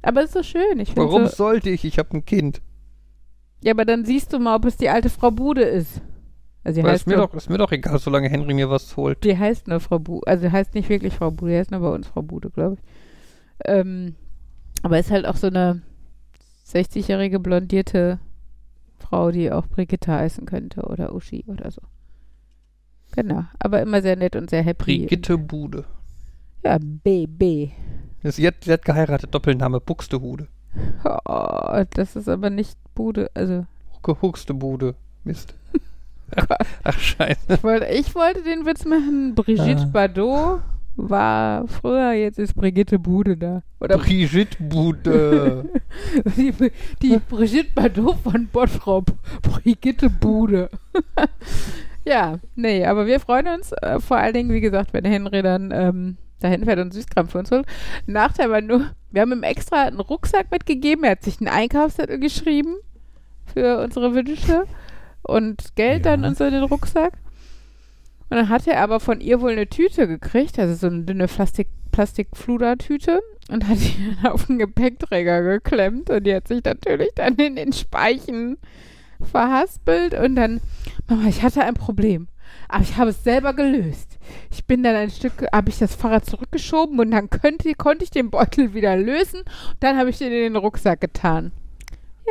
Aber ist so schön. Ich Warum so, sollte ich? Ich habe ein Kind. Ja, aber dann siehst du mal, ob es die alte Frau Bude ist. Also ist mir, nur, doch, ist mir doch egal, solange Henry mir was holt. die heißt nur Frau Bude. Also die heißt nicht wirklich Frau Bude, die heißt nur bei uns Frau Bude, glaube ich. Ähm, aber ist halt auch so eine 60-jährige blondierte Frau, die auch Brigitte heißen könnte oder Uschi oder so. Genau, aber immer sehr nett und sehr happy. Brigitte Bude. Ja, BB. Sie hat, sie hat geheiratet, Doppelname Buxtehude. Oh, das ist aber nicht Bude. Also, Gehuxte Bude. Mist. (laughs) Ach, scheiße. ich wollte, ich wollte den Witz machen. Brigitte Ah. Bardot war früher, jetzt ist Brigitte Bude da. Oder Brigitte Bude. (laughs) die, die Brigitte Bardot von Bottrop. Brigitte Bude. Ja, nee, aber wir freuen uns. Äh, vor allen Dingen, wie gesagt, wenn Henry dann ähm, dahin fährt und Süßkram für uns holt. Nachteil war nur, wir haben ihm extra einen Rucksack mitgegeben. Er hat sich einen Einkaufszettel geschrieben für unsere Wünsche und Geld Ja. dann und so in den Rucksack. Und dann hat er aber von ihr wohl eine Tüte gekriegt, also so eine dünne Plastik, Plastikfludertüte und hat die dann (laughs) auf den Gepäckträger geklemmt und die hat sich natürlich dann in den Speichen verhaspelt und dann, Mama, ich hatte ein Problem, aber ich habe es selber gelöst. Ich bin dann ein Stück, habe ich das Fahrrad zurückgeschoben und dann könnte, konnte ich den Beutel wieder lösen und dann habe ich den in den Rucksack getan.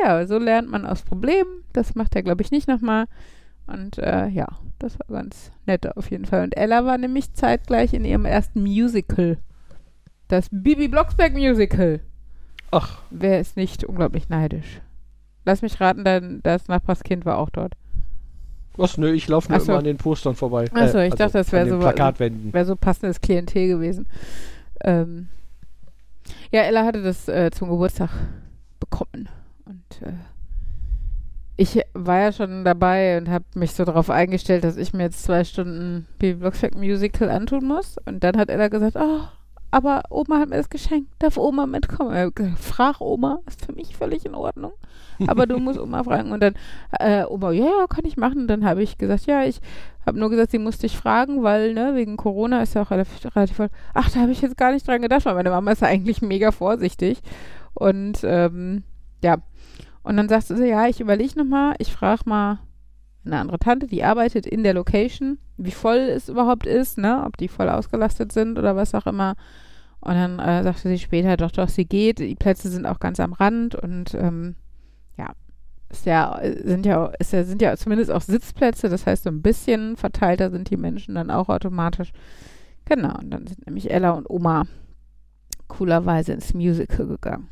Ja, so lernt man aus Problemen. Das macht er, glaube ich, nicht nochmal. Und äh, ja, das war ganz nett auf jeden Fall. Und Ella war nämlich zeitgleich in ihrem ersten Musical. Das Bibi Blocksberg Musical. Ach, Wer ist nicht unglaublich neidisch? Lass mich raten, dein, das Nachbarskind war auch dort. Was? Nö, ich laufe nur so. immer an den Postern vorbei. Ach so, ich dachte, das wär an den so-. Wäre so passendes Klientel gewesen. Ähm, ja, Ella hatte das äh, zum Geburtstag bekommen. Und äh, ich war ja schon dabei und habe mich so darauf eingestellt, dass ich mir jetzt zwei Stunden Baby Blocksberg Musical antun muss. Und dann hat Ella gesagt, oh, aber Oma hat mir das geschenkt. Darf Oma mitkommen? Frag Oma, ist für mich völlig in Ordnung. Aber du musst Oma fragen. Und dann, äh, Oma, ja, ja, kann ich machen. Dann habe ich gesagt, ja, ich habe nur gesagt, sie musste ich fragen, weil, ne, wegen Corona ist ja auch relativ, relativ voll. Ach, da habe ich jetzt gar nicht dran gedacht, weil meine Mama ist ja eigentlich mega vorsichtig. Und, ähm, ja. Und dann sagte sie, ja, ich überlege nochmal, ich frage mal eine andere Tante, die arbeitet in der Location, wie voll es überhaupt ist, ne, ob die voll ausgelastet sind oder was auch immer. Und dann äh, sagte sie später, doch, doch, sie geht. Die Plätze sind auch ganz am Rand und ähm, ja, ist ja, sind ja, ist ja, sind ja zumindest auch Sitzplätze, das heißt, so ein bisschen verteilter sind die Menschen dann auch automatisch. Genau, und dann sind nämlich Ella und Oma coolerweise ins Musical gegangen.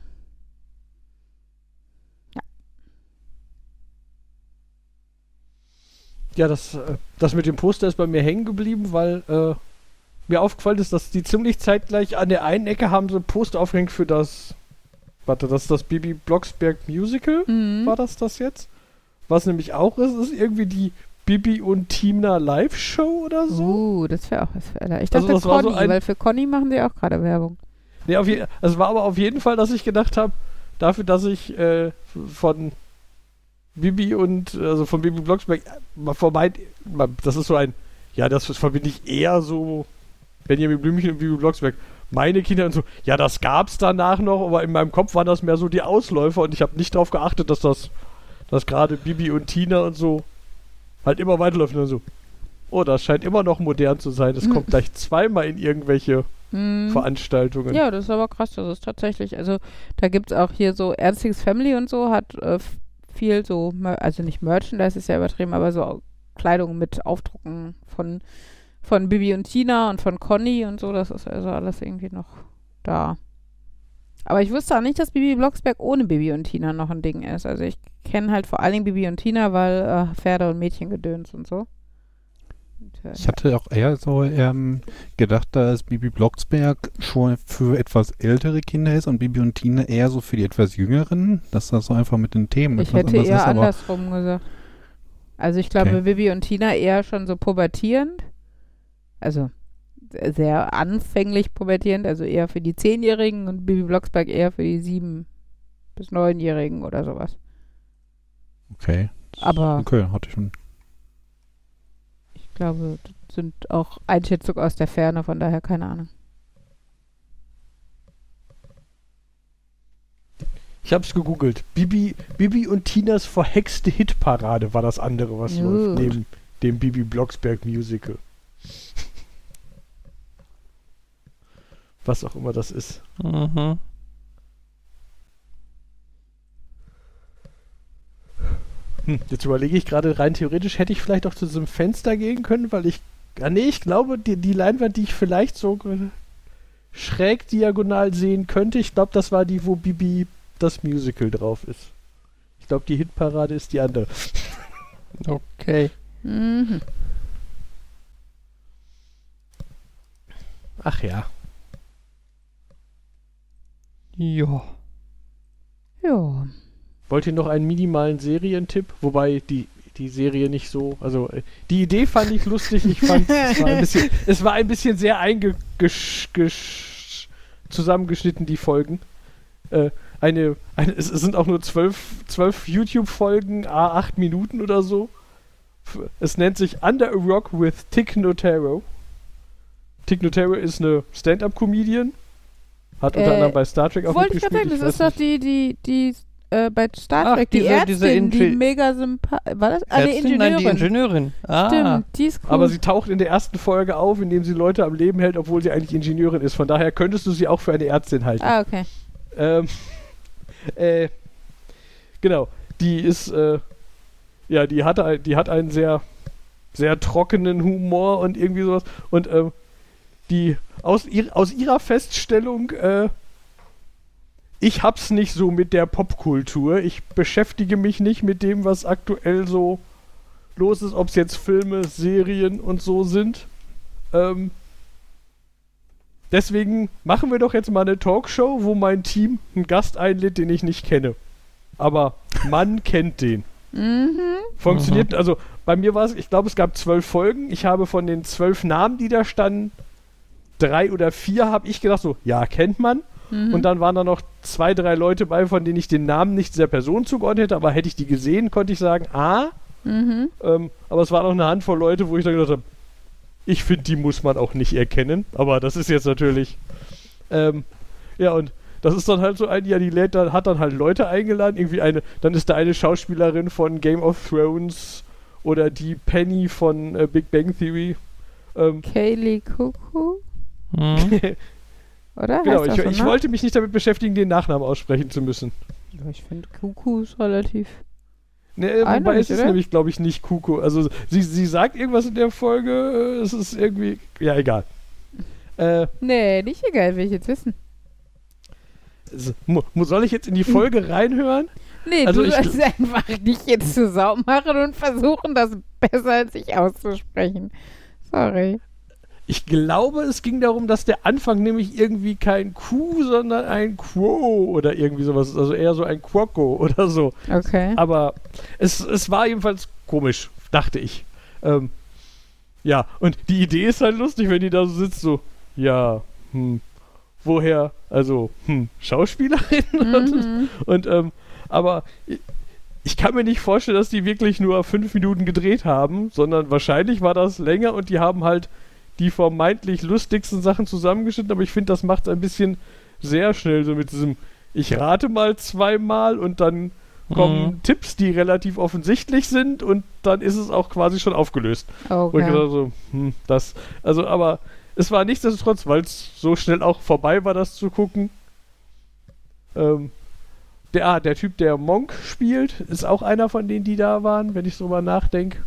Ja, das, äh, das mit dem Poster ist bei mir hängen geblieben, weil äh, mir aufgefallen ist, dass die ziemlich zeitgleich an der einen Ecke haben so ein Poster aufgehängt für das. Warte, das ist das Bibi Blocksberg Musical. Mhm. War das das jetzt? Was nämlich auch ist, ist irgendwie die Bibi und Tina Live-Show oder so. Uh, das wäre auch was für Ella. Ich Also dachte das war Conny, so ein- weil für Conny machen sie auch gerade Werbung. Nee, auf je also es war aber auf jeden Fall, dass ich gedacht habe, dafür, dass ich äh, von Bibi und, also von Bibi Blocksberg, mal vermeint, mal- das ist so ein, ja, das verbinde ich eher so Benjamin Blümchen und Bibi Blocksberg. Meine Kinder und so, ja, das gab's danach noch, aber in meinem Kopf waren das mehr so die Ausläufer und ich habe nicht darauf geachtet, dass das, dass gerade Bibi und Tina und so halt immer weiterläuft und so, oh, das scheint immer noch modern zu sein. Das Mhm. kommt gleich zweimal in irgendwelche Mhm. Veranstaltungen. Ja, das ist aber krass, das ist tatsächlich, also da gibt es auch hier so Ernstings Family und so, hat äh, viel so, also nicht Merchandise ist ja übertrieben, aber so Kleidung mit Aufdrucken von, von Bibi und Tina und von Conny und so, das ist also alles irgendwie noch da. Aber ich wusste auch nicht, dass Bibi Blocksberg ohne Bibi und Tina noch ein Ding ist. Also ich kenne halt vor allen Dingen Bibi und Tina, weil äh, Pferde und Mädchengedöns und so. Ich hatte auch eher so ähm, gedacht, dass Bibi Blocksberg schon für etwas ältere Kinder ist und Bibi und Tina eher so für die etwas jüngeren, dass das so einfach mit den Themen Ich etwas hätte eher ist, andersrum gesagt. Also ich glaube, Okay. Vivi und Tina eher schon so pubertierend. Also sehr anfänglich pubertierend, also eher für die Zehnjährigen und Bibi Blocksberg eher für die Sieben- bis Neunjährigen oder sowas. okay. Aber Okay, hatte ich schon. Ich glaube, das sind auch Einschätzungen aus der Ferne, von daher keine Ahnung. Ich hab's gegoogelt. Bibi, Bibi und Tinas verhexte Hitparade war das andere, was Gut. läuft, neben dem Bibi Blocksberg Musical. Was auch immer das ist. Mhm. Hm, (laughs) jetzt überlege ich gerade, rein theoretisch hätte ich vielleicht auch zu diesem Fenster gehen können, weil ich. Ah, nee, ich glaube, die, die Leinwand, die ich vielleicht so schräg diagonal sehen könnte, ich glaube, das war die, wo Bibi das Musical drauf ist. Ich glaube, die Hitparade ist die andere. (laughs) Okay. Mhm. Ach ja. Ja. Ja. Wollt ihr noch einen minimalen Serientipp? Wobei die, die Serie nicht so. Also, äh, die Idee fand ich lustig. Ich fand, es war ein bisschen, (laughs) es war ein bisschen sehr zusammengeschnitten, die Folgen. Äh, eine, eine, es sind auch nur zwölf, zwölf YouTube-Folgen, a acht Minuten oder so. Es nennt sich Under a Rock with Tick Notaro. Tick Notaro ist eine Stand-Up-Comedian. Hat unter Äh, anderem bei Star Trek auch Wollte ich mitgespielt. gerade sagen, Ich das ist doch die, die, die äh, bei Star Ach, Trek, die diese- Ärztin, diese die mega sympathisch. War das? Ah, nee, Ärztin? Ingenieurin. Nein, die Ingenieurin. Ah. Stimmt, die ist cool. Aber sie taucht in der ersten Folge auf, indem sie Leute am Leben hält, obwohl sie eigentlich Ingenieurin ist. Von daher könntest du sie auch für eine Ärztin halten. ah, okay. Ähm, (laughs) äh, genau. Die ist, äh, ja, die hat, ein, die hat einen sehr, sehr trockenen Humor und irgendwie sowas. Und ähm, die aus, ihr, aus ihrer Feststellung, äh, ich hab's nicht so mit der Popkultur. Ich beschäftige mich nicht mit dem, was aktuell so los ist, ob es jetzt Filme, Serien und so sind. Ähm, deswegen machen wir doch jetzt mal eine Talkshow, wo mein Team einen Gast einlädt, den ich nicht kenne. Aber man (laughs) kennt den. Mhm. Funktioniert, also bei mir war es, ich glaube, es gab zwölf Folgen. Ich habe von den zwölf Namen, die da standen, drei oder vier habe ich gedacht, so, ja, kennt man. Mhm. Und dann waren da noch zwei, drei Leute bei, von denen ich den Namen nicht der Person zugeordnet hätte, aber hätte ich die gesehen, konnte ich sagen, ah. Mhm. Ähm, aber es war noch eine Handvoll Leute, wo ich dann gedacht habe, ich finde, die muss man auch nicht erkennen. Aber das ist jetzt natürlich. Ähm, ja, und das ist dann halt so ein, ja, die lädt dann, hat dann halt Leute eingeladen, irgendwie eine, dann ist da eine Schauspielerin von Game of Thrones oder die Penny von äh, Big Bang Theory. Ähm, Kaylee Kuku, Mhm. (laughs) oder? genau, ich, so, ich ne? wollte mich nicht damit beschäftigen, den Nachnamen aussprechen zu müssen. Ja, Ich finde Kuku ist relativ. Ne, äh, wobei es ist oder? nämlich, glaube ich, nicht Kuko. Also sie, sie sagt irgendwas in der Folge, äh, es ist irgendwie. Ja, egal. Äh, Nee, nicht egal, will ich jetzt wissen. soll ich jetzt in die Folge reinhören? Nee, Also du sollst einfach nicht jetzt zu Sau machen und versuchen, das besser als ich auszusprechen. Sorry. Ich glaube, es ging darum, dass der Anfang nämlich irgendwie kein Q, sondern ein Quo oder irgendwie sowas ist. Also eher so ein Quocko (laughs) oder so. Okay. Aber es, es war jedenfalls komisch, dachte ich. Ähm, ja, und die Idee ist halt lustig, wenn die da so sitzt, so, ja, hm, woher, also, hm, Schauspielerin? (laughs) Und, Mhm. und ähm, aber ich kann mir nicht vorstellen, dass die wirklich nur fünf Minuten gedreht haben, sondern wahrscheinlich war das länger und die haben halt die vermeintlich lustigsten Sachen zusammengeschnitten, aber ich finde, das macht ein bisschen sehr schnell, so mit diesem, ich rate mal zweimal und dann kommen Mhm. Tipps, die relativ offensichtlich sind und dann ist es auch quasi schon aufgelöst. Wo ich Okay. gedacht so, hm, das, also, aber es war nichtsdestotrotz, weil es so schnell auch vorbei war, das zu gucken. Ähm, der, ah, der Typ, der Monk spielt, ist auch einer von denen, die da waren, wenn ich drüber nachdenke.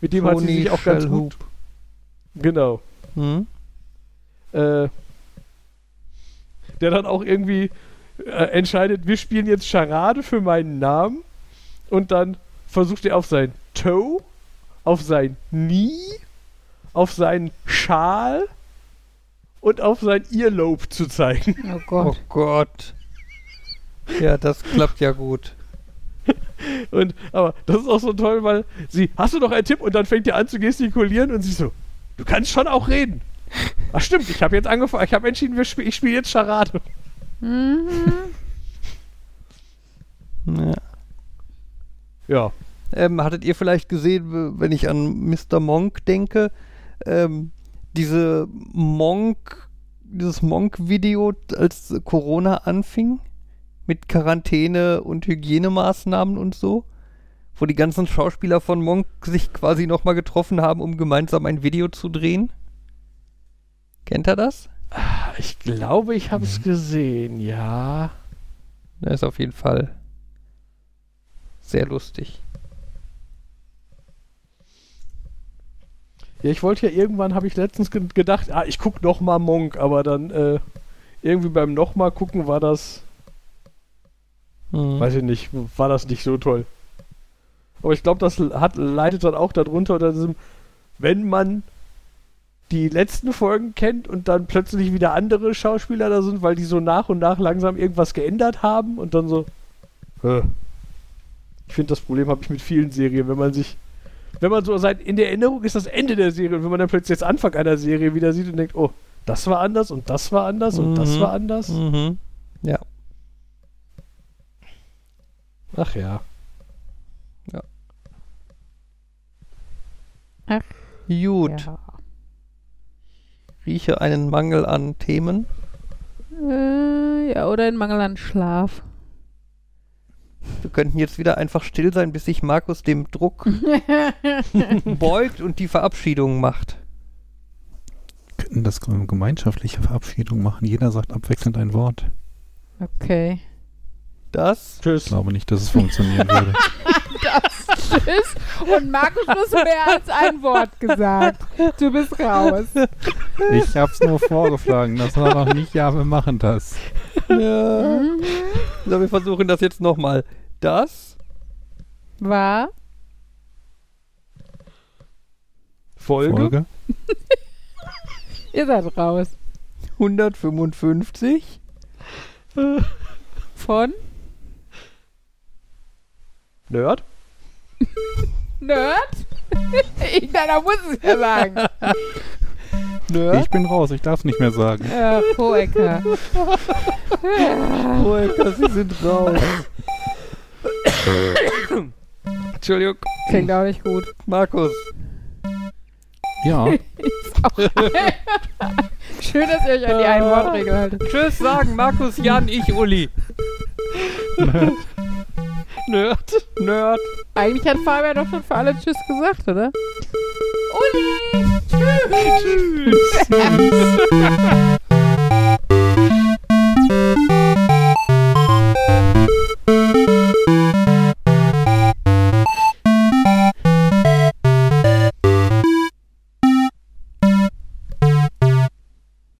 Mit dem hat sie Tony sich auch ganz Shalhoub. gut. Genau. Mhm. Äh, der dann auch irgendwie äh, entscheidet, wir spielen jetzt Charade für meinen Namen und dann versucht er auf sein Toe, auf sein Knie, auf seinen Schal und auf sein Earlobe zu zeigen. Oh Oh Gott. Gott. Ja, das klappt ja gut. (laughs) Und, aber das ist auch so toll, weil sie, hast du noch einen Tipp? Und dann fängt ihr an zu gestikulieren und sie so, du kannst schon auch reden. Ach stimmt, ich habe jetzt angefangen, ich habe entschieden, spiel, ich spiele jetzt Charade. Mhm. Ja. Ja. Ähm, hattet ihr vielleicht gesehen, wenn ich an Mr. Monk denke, ähm, diese Monk, dieses Monk-Video, als Corona anfing, mit Quarantäne und Hygienemaßnahmen und so, wo die ganzen Schauspieler von Monk sich quasi nochmal getroffen haben, um gemeinsam ein Video zu drehen? Kennt er das? Ich glaube, ich habe es gesehen, ja. Das ist auf jeden Fall sehr lustig. Ja, ich wollte ja irgendwann, habe ich letztens ge gedacht, ah, ich guck noch mal Monk, aber dann äh, irgendwie beim noch mal gucken war das, Hm. weiß ich nicht, war das nicht so toll. Aber ich glaube, das hat, leidet dann auch darunter unter diesem, wenn man die letzten Folgen kennt und dann plötzlich wieder andere Schauspieler da sind, weil die so nach und nach langsam irgendwas geändert haben und dann so. Hä. Ich finde, das Problem habe ich mit vielen Serien, wenn man sich. Wenn man so seit in der Erinnerung ist das Ende der Serie und wenn man dann plötzlich jetzt Anfang einer Serie wieder sieht und denkt, oh, das war anders und das war anders und das Mhm. war anders. Mhm. Ja. Ach ja. Gut. Ja. Rieche einen Mangel an Themen. Äh, ja, oder ein Mangel an Schlaf. Wir könnten jetzt wieder einfach still sein, bis sich Markus dem Druck (laughs) beugt und die Verabschiedung macht. könnten das gem- gemeinschaftliche Verabschiedung machen. Jeder sagt abwechselnd ein Wort. Okay. Das? Tschüss. Ich glaube nicht, dass es funktionieren würde. (laughs) Das ist. Und Markus muss mehr als ein Wort gesagt. Du bist raus. Ich hab's nur vorgeschlagen. Das war noch nicht, ja, wir machen das. Ja. Mhm. So, wir versuchen das jetzt nochmal. Das? War. Folge. Folge. (laughs) Ihr seid raus. 155? Von Nerd. (laughs) Nerd? ich, na, da muss es ja sagen. Nerd? Ich bin raus, ich darf nicht mehr sagen. Äh, Hoeker. Volker, (laughs) Sie sind raus. Entschuldigung. Klingt auch nicht gut. Markus. Ja, (laughs) Schön, dass ihr euch an die Ein-Wort-Regel haltet. Tschüss sagen, Markus, Jan, ich, Uli. Nerd. Nerd. Eigentlich hat Fabian doch schon für alle Tschüss gesagt, oder? Uli! Tschüss! Tschüss. (laughs)